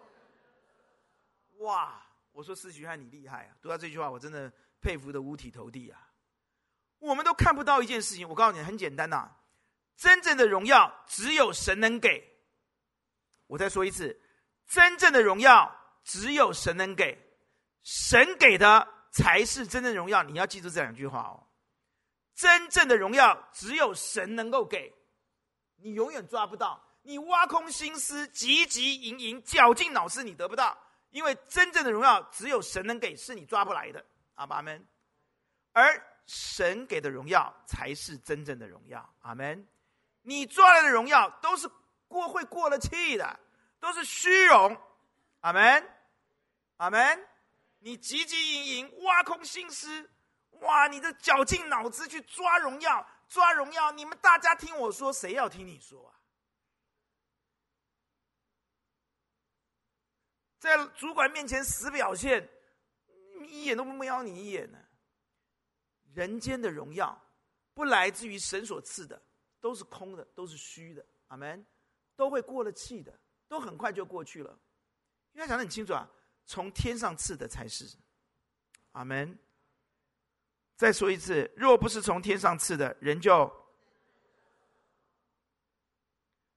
哇！我说施洗约翰你厉害啊！读到这句话，我真的佩服的五体投地啊！我们都看不到一件事情，我告诉你，很简单呐、真正的荣耀只有神能给，我再说一次，真正的荣耀只有神能给，神给的才是真正的荣耀。你要记住这两句话哦。真正的荣耀只有神能够给，你永远抓不到。你挖空心思，汲汲营营，绞尽脑汁，你得不到。因为真正的荣耀只有神能给，是你抓不来的。阿们。而神给的荣耀才是真正的荣耀。阿门。你抓来的荣耀都是过会过了气的，都是虚荣。阿门。阿门。你汲汲营营，挖空心思。哇！你这绞尽脑汁去抓荣耀，抓荣耀！你们大家听我说，谁要听你说啊？在主管面前死表现，一眼都不瞄你一眼呢。人间的荣耀不来自于神所赐的，都是空的，都是虚的。阿门，都会过了气的，都很快就过去了。因为他讲得很清楚啊，从天上赐的才是。阿门。再说一次，若不是从天上赐的，人就……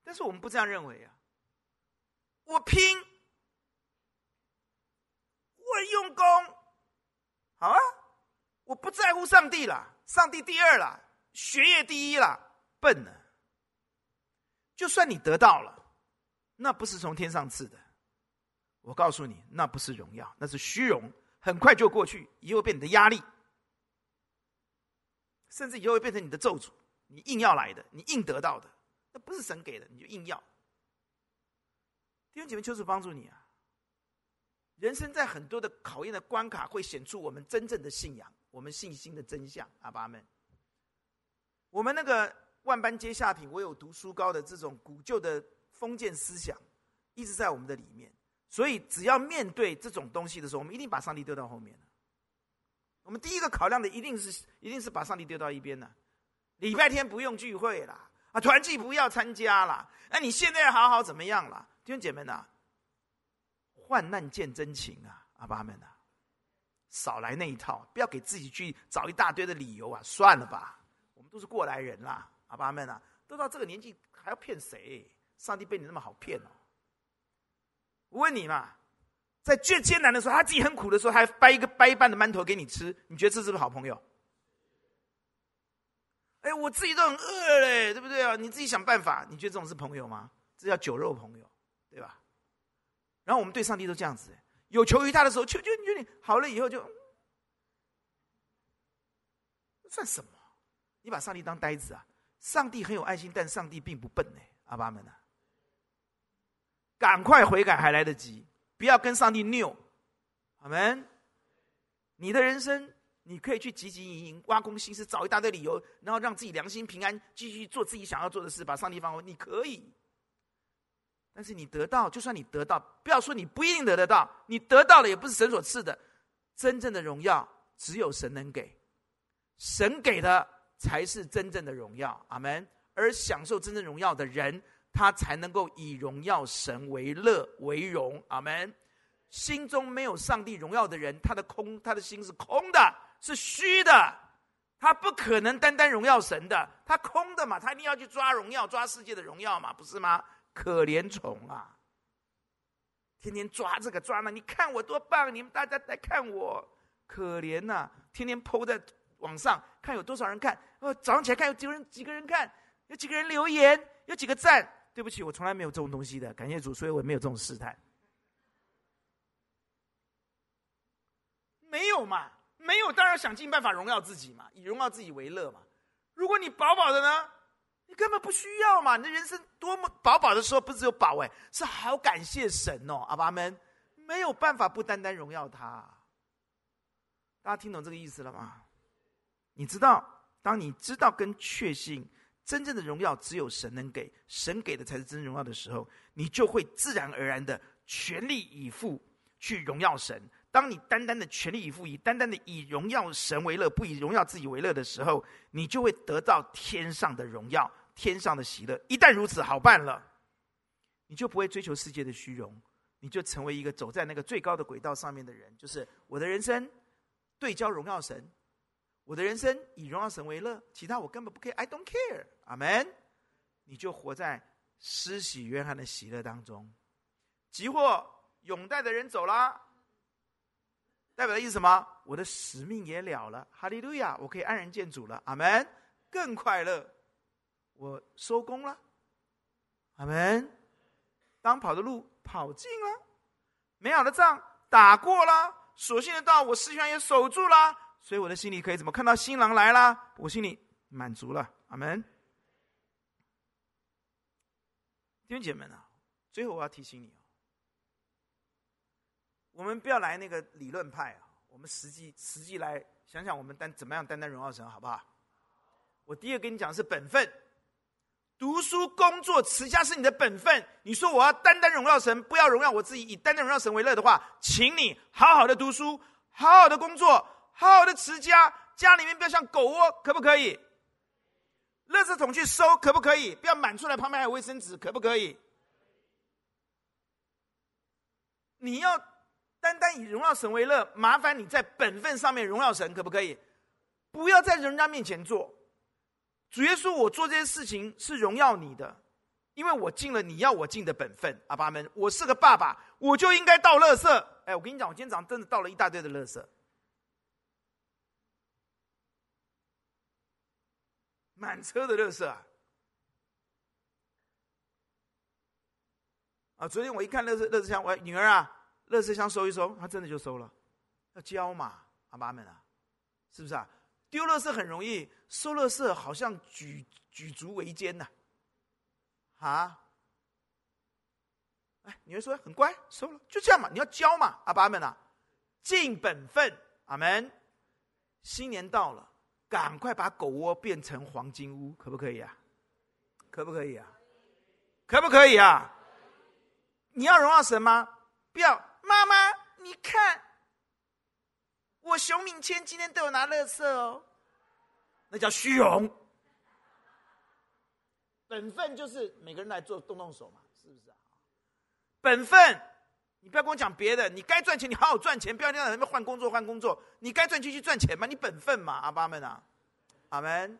但是我们不这样认为啊！我拼，我用功，好啊！我不在乎上帝了，上帝第二了，学业第一了，笨了。就算你得到了，那不是从天上赐的，我告诉你，那不是荣耀，那是虚荣，很快就过去，以后变你的压力。甚至以后会变成你的咒诅，你硬要来的，你硬得到的，那不是神给的，你就硬要。弟兄姐妹，求主帮助你啊！人生在很多的考验的关卡，会显出我们真正的信仰，我们信心的真相。阿爸们，我们那个万般皆下品，唯有读书高的这种古旧的封建思想，一直在我们的里面。所以，只要面对这种东西的时候，我们一定把上帝丢到后面。我们第一个考量的一定是，一定是把上帝丢到一边了。礼拜天不用聚会了，啊，团契不要参加了。那你现在好好怎么样了？弟兄姐妹呐，患难见真情啊，阿爸们呐，少来那一套，不要给自己去找一大堆的理由啊，算了吧。我们都是过来人啦，阿爸们呐，都到这个年纪还要骗谁？上帝被你那么好骗哦？我问你嘛。在最艰难的时候，他自己很苦的时候，还掰一个掰一半的馒头给你吃，你觉得这是不是好朋友？哎，我自己都很饿嘞，对不对啊？你自己想办法，你觉得这种是朋友吗？这叫酒肉朋友，对吧？然后我们对上帝都这样子，有求于他的时候，求求你，求你，好了以后就算什么？你把上帝当呆子啊？上帝很有爱心，但上帝并不笨呢，阿爸们呐，赶快悔改还来得及。不要跟上帝拗，阿门。你的人生，你可以去汲汲营营、挖空心思，找一大堆理由，然后让自己良心平安，继续做自己想要做的事，把上帝放回。你可以，但是你得到，就算你得到，不要说你不一定得得到，你得到了也不是神所赐的。真正的荣耀只有神能给，神给的才是真正的荣耀，阿门。而享受真正荣耀的人。他才能够以荣耀神为乐为荣，阿门。心中没有上帝荣耀的人，他的空，他的心是空的，是虚的，他不可能单单荣耀神的，他空的嘛，他一定要去抓荣耀，抓世界的荣耀嘛，不是吗？可怜虫啊，天天抓这个抓那，你看我多棒，你们大家来看我，可怜呐、天天 po 在网上，看有多少人看，哦，早上起来看有几个人，几个人看，有几个人留言，有几个赞。对不起，我从来没有这种东西的，感谢主，所以我没有这种试探。没有嘛？没有，当然想尽办法荣耀自己嘛，以荣耀自己为乐嘛。如果你饱饱的呢，你根本不需要嘛。你的人生多么饱饱的时候，不是只有饱哎，是好感谢神哦，阿爸们，没有办法不单单荣耀他。大家听懂这个意思了吗？你知道，当你知道跟确信。真正的荣耀只有神能给，神给的才是真荣耀的时候，你就会自然而然的全力以赴去荣耀神。当你单单的全力以赴，以单单的以荣耀神为乐，不以荣耀自己为乐的时候，你就会得到天上的荣耀，天上的喜乐。一旦如此，好办了，你就不会追求世界的虚荣，你就成为一个走在那个最高的轨道上面的人。就是我的人生对焦荣耀神。我的人生以荣耀神为乐，其他我根本不可以。I don't care。阿门。你就活在施洗约翰的喜乐当中，即或拥戴的人走了，代表的意思什么？我的使命也了了，哈利路亚！我可以安然见主了，阿门。更快乐，我收工了，阿门。当跑的路跑尽了，美好的仗打过了，所信的道我师兄也守住了，所以我的心里可以怎么看到新郎来啦？我心里满足了，阿门。弟兄姐妹们啊，最后我要提醒你。我们不要来那个理论派啊，我们实际实际来想想，我们单怎么样单单荣耀神，好不好？我第一个跟你讲的是本分，读书、工作、持家是你的本分。你说我要单单荣耀神，不要荣耀我自己，以单单荣耀神为乐的话，请你好好的读书，好好的工作，好好的持家，家里面不要像狗窝，可不可以？垃圾桶去收，可不可以？不要满出来，旁边还有卫生纸，可不可以？你要。单单以荣耀神为乐，麻烦你在本分上面荣耀神，可不可以？不要在人家面前做。主耶稣，我做这些事情是荣耀你的，因为我尽了你要我尽的本分。阿爸们，我是个爸爸，我就应该倒垃圾。哎，我跟你讲，我今天早上真的倒了一大堆的垃圾，满车的垃圾啊！啊，昨天我一看垃圾垃圾箱，我女儿啊。垃圾箱收一收，他真的就收了。要教嘛，阿妈们啊，是不是啊？丢垃圾很容易，收垃圾好像举举足维艰呐。啊？哎，女儿说很乖，收了，就这样嘛。你要教嘛，阿爸们啊，尽本分，阿门。新年到了，赶快把狗窝变成黄金屋，可不可以啊？可不可以啊？可不可以啊？你要荣耀神吗？不要。妈妈，你看，我熊敏谦今天都有拿乐色哦，那叫虚荣。本分就是每个人来做动动手嘛，是不是啊？本分，你不要跟我讲别的，你该赚钱，你好好赚钱，不要让人们换工作换工作，你该赚钱去赚钱嘛，你本分嘛，阿爸们啊，阿门。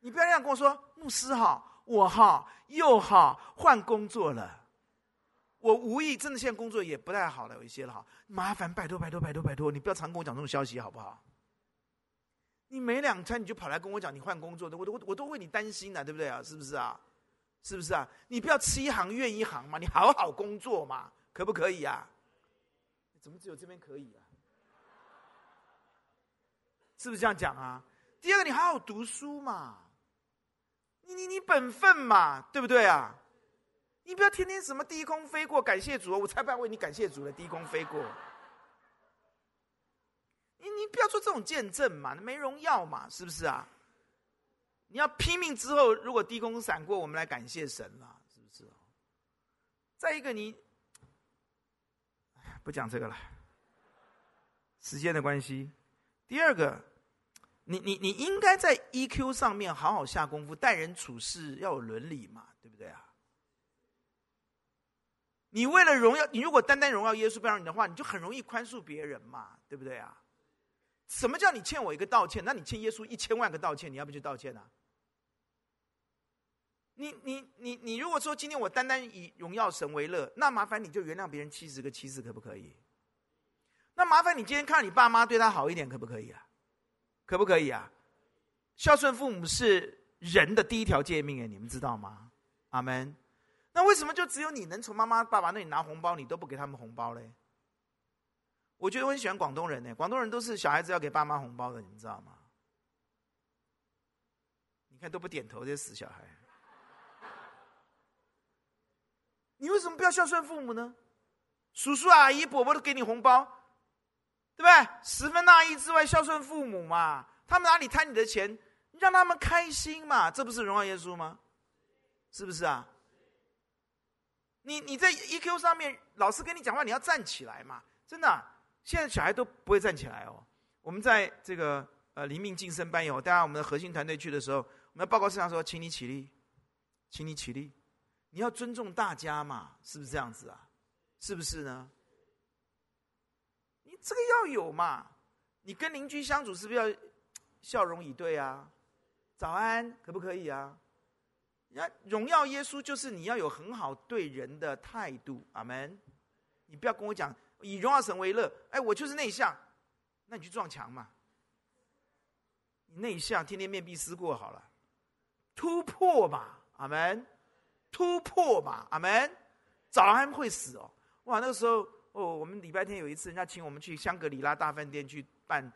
你不要这样跟我说，牧师哈，我哈又哈换工作了。我无意，真的现在工作也不太好了，有一些了哈。麻烦，拜托，拜托，拜托，拜托，你不要常跟我讲这种消息，好不好？你没两餐你就跑来跟我讲你换工作的，我都我我都为你担心了，对不对啊？是不是啊？是不是啊？你不要吃一行怨一行嘛，你好好工作嘛，可不可以啊？怎么只有这边可以啊？是不是这样讲啊？第二个，你好好读书嘛，你你你本分嘛，对不对啊？你不要天天什么低空飞过，感谢主，我才不要为你感谢主了。低空飞过，你你不要做这种见证嘛，没荣耀嘛，是不是啊？你要拼命之后，如果低空闪过，我们来感谢神了，是不是？再一个你，不讲这个了，时间的关系。第二个，你你你应该在 EQ 上面好好下功夫，待人处事要有伦理嘛，对不对啊？你为了荣耀，你如果单单荣耀耶稣不让你的话，你就很容易宽恕别人嘛，对不对啊？什么叫你欠我一个道歉？那你欠耶稣一千万个道歉，你要不去道歉啊？你你你你如果说今天我单单以荣耀神为乐，那麻烦你就原谅别人七十个七十，可不可以？那麻烦你今天看你爸妈对他好一点，可不可以啊？可不可以啊？孝顺父母是人的第一条诫命，哎，你们知道吗？阿门。那为什么就只有你能从妈妈、爸爸那里拿红包，你都不给他们红包嘞？我觉得我很喜欢广东人呢，广东人都是小孩子要给爸妈红包的，你们知道吗？你看都不点头，这些死小孩。你为什么不要孝顺父母呢？叔叔阿姨、伯伯都给你红包，对不对？十分大义之外，孝顺父母嘛，他们哪里贪你的钱？让他们开心嘛，这不是荣耀耶稣吗？是不是啊？你你在 EQ 上面，老师跟你讲话，你要站起来嘛？真的，现在小孩都不会站起来哦。我们在这个呃灵命晋升班有，当然我们的核心团队去的时候，我们要报告师长说，请你起立，请你起立，你要尊重大家嘛，是不是这样子啊？是不是呢？你这个要有嘛？你跟邻居相处是不是要笑容以对啊？早安，可不可以啊？那荣耀耶稣就是你要有很好对人的态度，阿门。你不要跟我讲以荣耀神为乐，哎，我就是内向，那你去撞墙嘛。你内向，天天面壁思过好了，突破吧，阿门。突破吧，阿门。早安会死哦，哇，那个时候哦，我们礼拜天有一次，人家请我们去香格里拉大饭店去办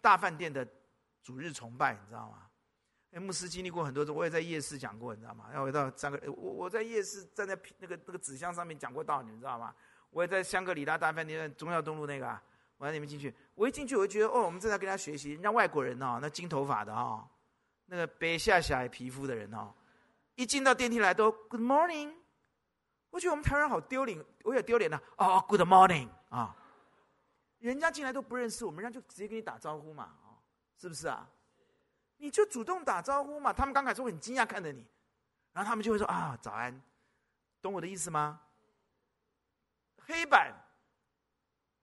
大饭店的主日崇拜，你知道吗？哎，牧师经历过很多次，我也在夜市讲过，你知道吗？要回到三个，我我在夜市站在那个那个纸箱上面讲过道理，你知道吗？我也在香格里拉大饭店中药东路那个、啊，我让你们进去，我一进去我就觉得哦，我们正在跟他学习，人家外国人哦，那金头发的哦，那个白下下皮肤的人哦，一进到电梯来都 Good morning，我觉得我们台湾人好丢脸，我也丢脸了哦，Good morning 啊，人家进来都不认识我们，人家就直接跟你打招呼嘛，哦，是不是啊？你就主动打招呼嘛，他们刚开始会很惊讶看着你，然后他们就会说啊早安，懂我的意思吗？黑板，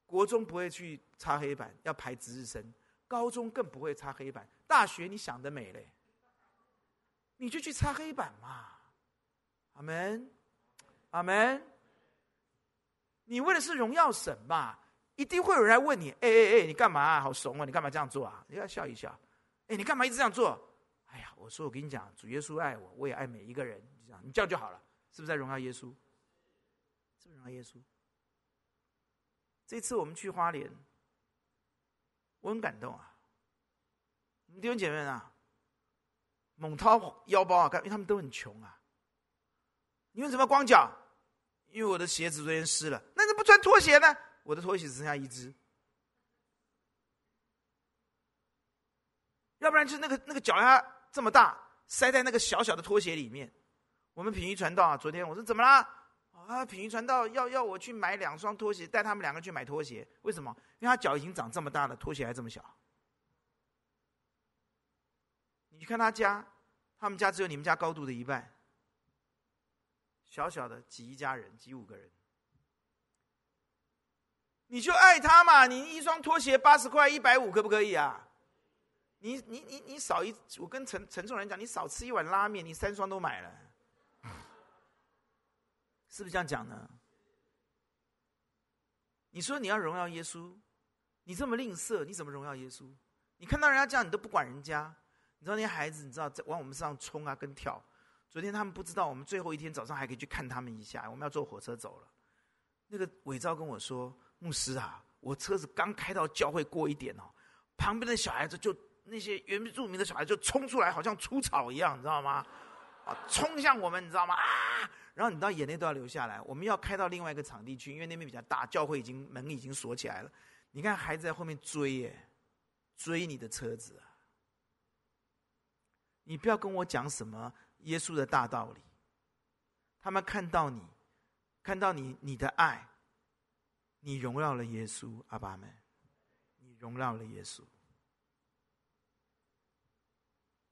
国中不会去擦黑板，要排值日生，高中更不会擦黑板，大学你想得美嘞，你就去擦黑板嘛，阿门，阿门，你为的是荣耀神嘛，一定会有人来问你，哎哎哎，你干嘛啊？好怂啊，你干嘛这样做啊？你要笑一笑。哎，你干嘛一直这样做？哎呀，我说我跟你讲，主耶稣爱我，我也爱每一个人，这样你这样就好了，是不是在荣耀耶稣？是不是荣耀耶稣？这次我们去花莲，我很感动啊。我们弟兄姐妹啊，猛掏腰包啊，因为他们都很穷啊。你为什么光脚？因为我的鞋子昨天湿了。那你不穿拖鞋呢？我的拖鞋只剩下一只。要不然就那个那个脚丫这么大，塞在那个小小的拖鞋里面。我们品仪传道啊，昨天我说怎么啦？啊，品仪传道要要我去买两双拖鞋，带他们两个去买拖鞋。为什么？因为他脚已经长这么大了，拖鞋还这么小。你去看他家，他们家只有你们家高度的一半，小小的挤一家人，挤五个人。你就爱他嘛，你一双拖鞋八十块，一百五可不可以啊？你你你你少一，我跟陈陈仲仁讲，你少吃一碗拉面，你三双都买了，是不是这样讲呢？你说你要荣耀耶稣，你这么吝啬，你怎么荣耀耶稣？你看到人家这样，你都不管人家。你知道那些孩子，你知道在往我们身上冲啊，跟跳。昨天他们不知道，我们最后一天早上还可以去看他们一下。我们要坐火车走了。那个伟昭跟我说：“牧师啊，我车子刚开到教会过一点哦，旁边的小孩子就。”那些原住民的小孩就冲出来，好像出草一样，你知道吗？啊，冲向我们，你知道吗？啊！然后你知道眼泪都要流下来。我们要开到另外一个场地去，因为那边比较大，教会已经门已经锁起来了。你看孩子在后面追耶，追你的车子啊！你不要跟我讲什么耶稣的大道理。他们看到你，看到你你的爱，你荣耀了耶稣，阿爸们，你荣耀了耶稣。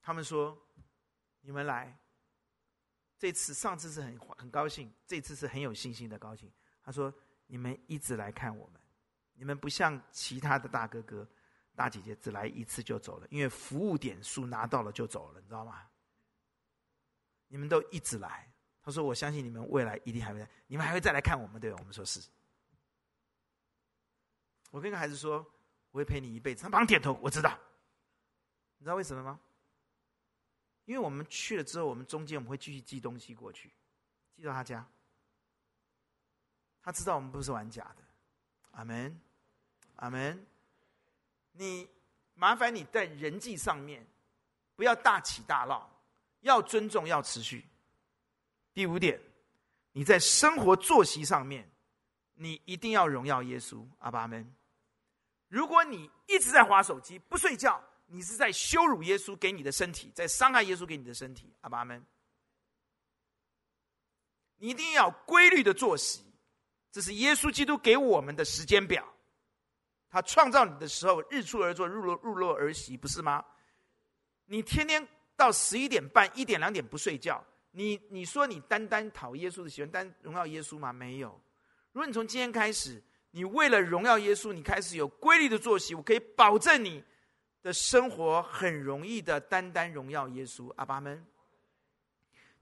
他们说：“你们来，这次上次是很很高兴，这次是很有信心的高兴。”他说：“你们一直来看我们，你们不像其他的大哥哥、大姐姐，只来一次就走了，因为服务点数拿到了就走了，你知道吗？你们都一直来。”他说：“我相信你们未来一定还会来，你们还会再来看我们，对？”我们说是。我跟个孩子说：“我会陪你一辈子。”他马上点头，我知道。你知道为什么吗？因为我们去了之后，我们中间我们会继续寄东西过去，寄到他家。他知道我们不是玩假的，阿门，阿门。你麻烦你在人际上面不要大起大落，要尊重，要持续。第五点，你在生活作息上面，你一定要荣耀耶稣，阿爸们。如果你一直在划手机，不睡觉。你是在羞辱耶稣给你的身体，在伤害耶稣给你的身体，阿爸们。你一定要规律的作息，这是耶稣基督给我们的时间表。他创造你的时候，日出而作，日落日落而息，不是吗？你天天到十一点半、一点、两点不睡觉，你你说你单单讨耶稣的喜欢，单荣耀耶稣吗？没有。如果你从今天开始，你为了荣耀耶稣，你开始有规律的作息，我可以保证你。的生活很容易的单单荣耀耶稣，阿爸们。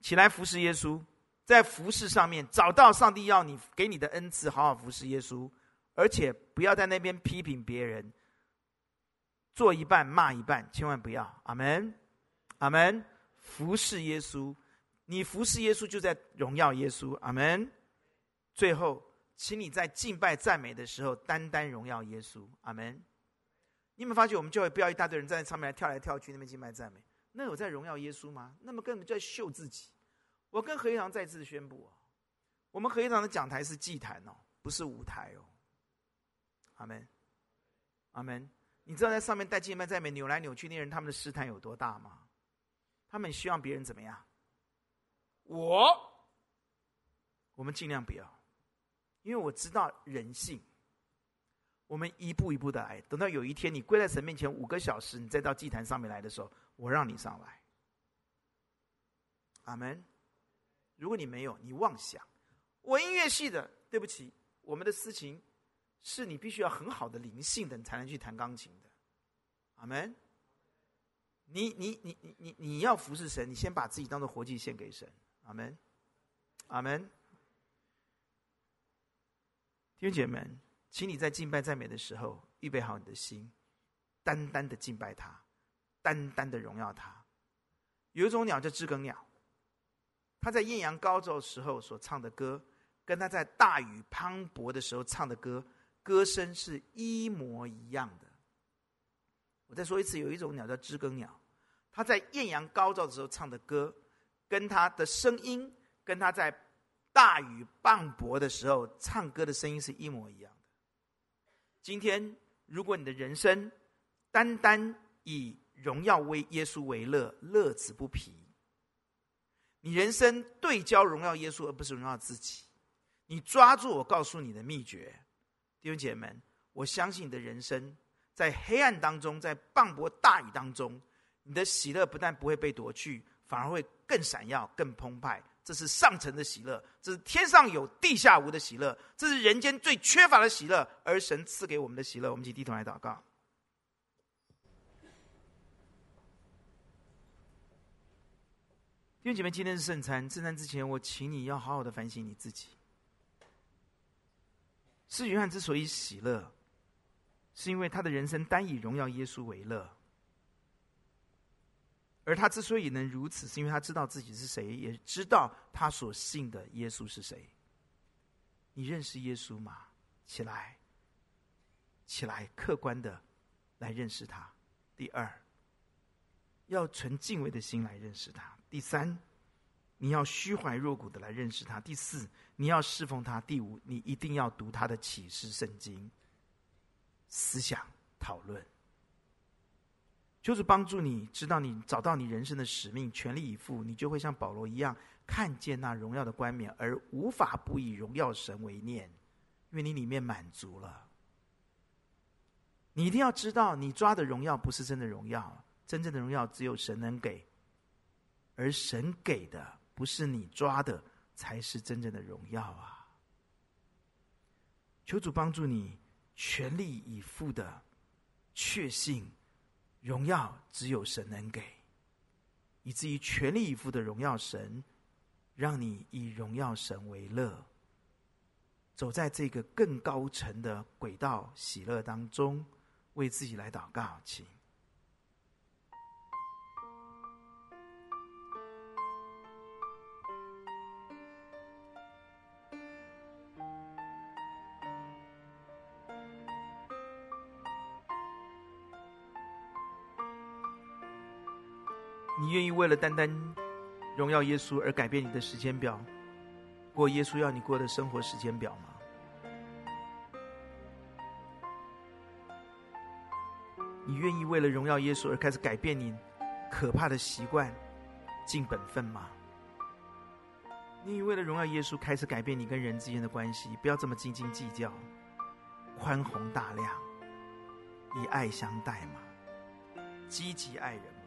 起来服侍耶稣，在服侍上面找到上帝要你给你的恩赐，好好服侍耶稣，而且不要在那边批评别人，做一半骂一半，千万不要。阿门，阿门。服侍耶稣，你服侍耶稣就在荣耀耶稣。阿门。最后，请你在敬拜赞美的时候，单单荣耀耶稣。阿门。你有没有发觉，我们教会不要一大堆人在上面来跳来跳去，那边敬拜赞美？那有在荣耀耶稣吗？那么根本就在秀自己。我跟何一堂再次宣布哦，我们何一堂的讲台是祭坛哦，不是舞台哦。阿门，阿门。你知道在上面带敬拜赞美扭来扭去那人他们的试探有多大吗？他们希望别人怎么样？我，我们尽量不要，因为我知道人性。我们一步一步的来，等到有一天你跪在神面前五个小时，你再到祭坛上面来的时候，我让你上来。阿门。如果你没有，你妄想，我音乐系的，对不起，我们的事情是你必须要很好的灵性的，你才能去弹钢琴的。阿门。你你你你你你要服侍神，你先把自己当做活祭献给神。阿门。阿门。弟兄姐妹们。请你在敬拜赞美的时候，预备好你的心，单单的敬拜他，单单的荣耀他。有一种鸟叫知更鸟，它在艳阳高照时候所唱的歌，跟它在大雨磅礴的时候唱的歌，歌声是一模一样的。我再说一次，有一种鸟叫知更鸟，它在艳阳高照的时候唱的歌，跟它的声音，跟它在大雨磅礴的时候唱歌的声音是一模一样的。今天，如果你的人生单单以荣耀为耶稣为乐，乐此不疲。你人生对焦荣耀耶稣，而不是荣耀自己。你抓住我告诉你的秘诀，弟兄姐妹们，我相信你的人生在黑暗当中，在磅礴大雨当中，你的喜乐不但不会被夺去，反而会更闪耀、更澎湃。这是上层的喜乐，这是天上有地下无的喜乐，这是人间最缺乏的喜乐，而神赐给我们的喜乐。我们一起低头来祷告。弟兄姐妹，今天是圣餐，圣餐之前，我请你要好好的反省你自己。施约翰之所以喜乐，是因为他的人生单以荣耀耶稣为乐。而他之所以能如此，是因为他知道自己是谁，也知道他所信的耶稣是谁。你认识耶稣吗？起来，起来，客观的来认识他。第二，要存敬畏的心来认识他。第三，你要虚怀若谷的来认识他。第四，你要侍奉他。第五，你一定要读他的启示圣经，思想讨论。就是帮助你知道你找到你人生的使命，全力以赴，你就会像保罗一样，看见那荣耀的冠冕，而无法不以荣耀神为念，因为你里面满足了。你一定要知道，你抓的荣耀不是真的荣耀，真正的荣耀只有神能给，而神给的不是你抓的，才是真正的荣耀啊！求主帮助你，全力以赴的确信。荣耀只有神能给，以至于全力以赴的荣耀神，让你以荣耀神为乐，走在这个更高层的轨道喜乐当中，为自己来祷告，请。你愿意为了单单荣耀耶稣而改变你的时间表，过耶稣要你过的生活时间表吗？你愿意为了荣耀耶稣而开始改变你可怕的习惯，尽本分吗？你愿意为了荣耀耶稣开始改变你跟人之间的关系，不要这么斤斤计较，宽宏大量，以爱相待吗？积极爱人。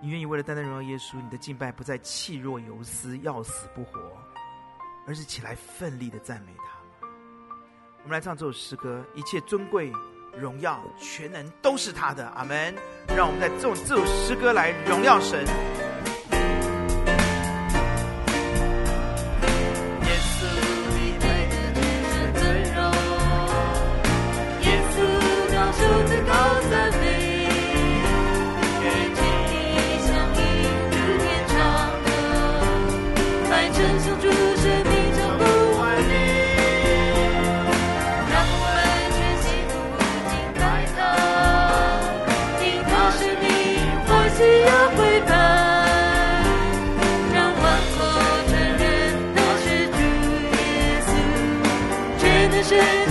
你愿意为了单单荣耀耶稣，你的敬拜不再气若游丝、要死不活，而是起来奋力的赞美他？我们来唱这首诗歌，一切尊贵、荣耀、全能都是他的，阿门。让我们在这这首诗歌来荣耀神。见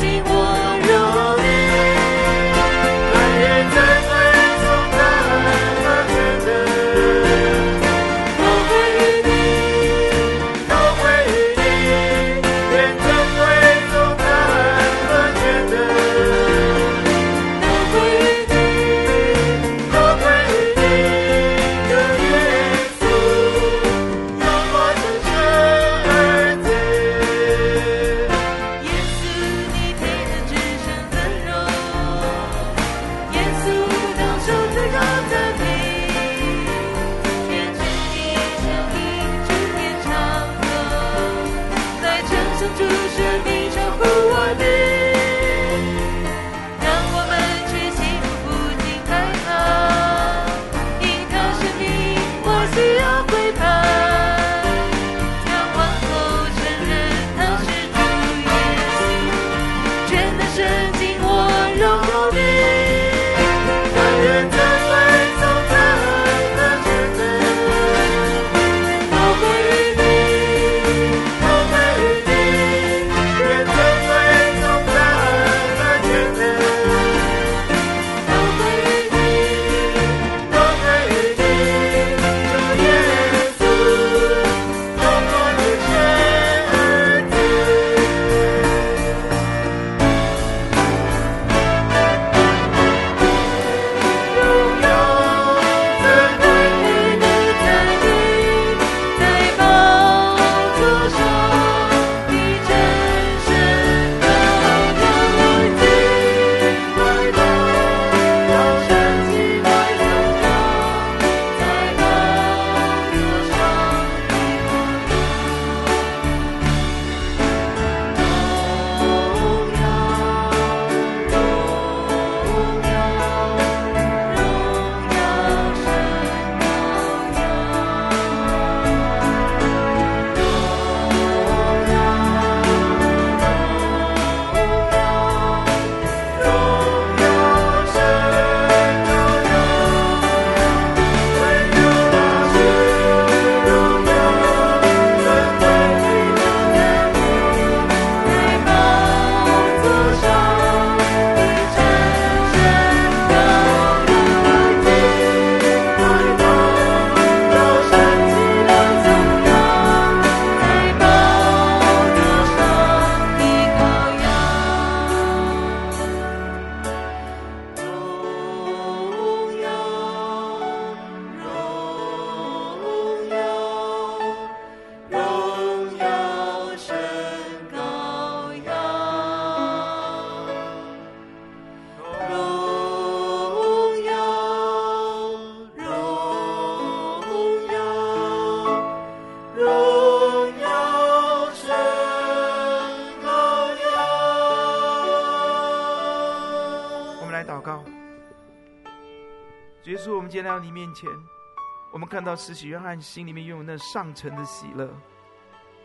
看到施洗约翰心里面拥有那上乘的喜乐，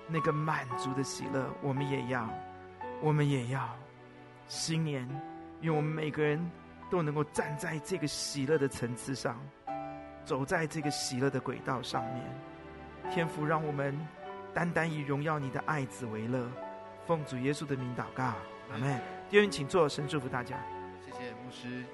那个满足的喜乐，我们也要，我们也要。新年，愿我们每个人都能够站在这个喜乐的层次上，走在这个喜乐的轨道上面。天父，让我们单单以荣耀你的爱子为乐。奉主耶稣的名祷告，阿门。弟兄，请坐，神祝福大家。谢谢牧师。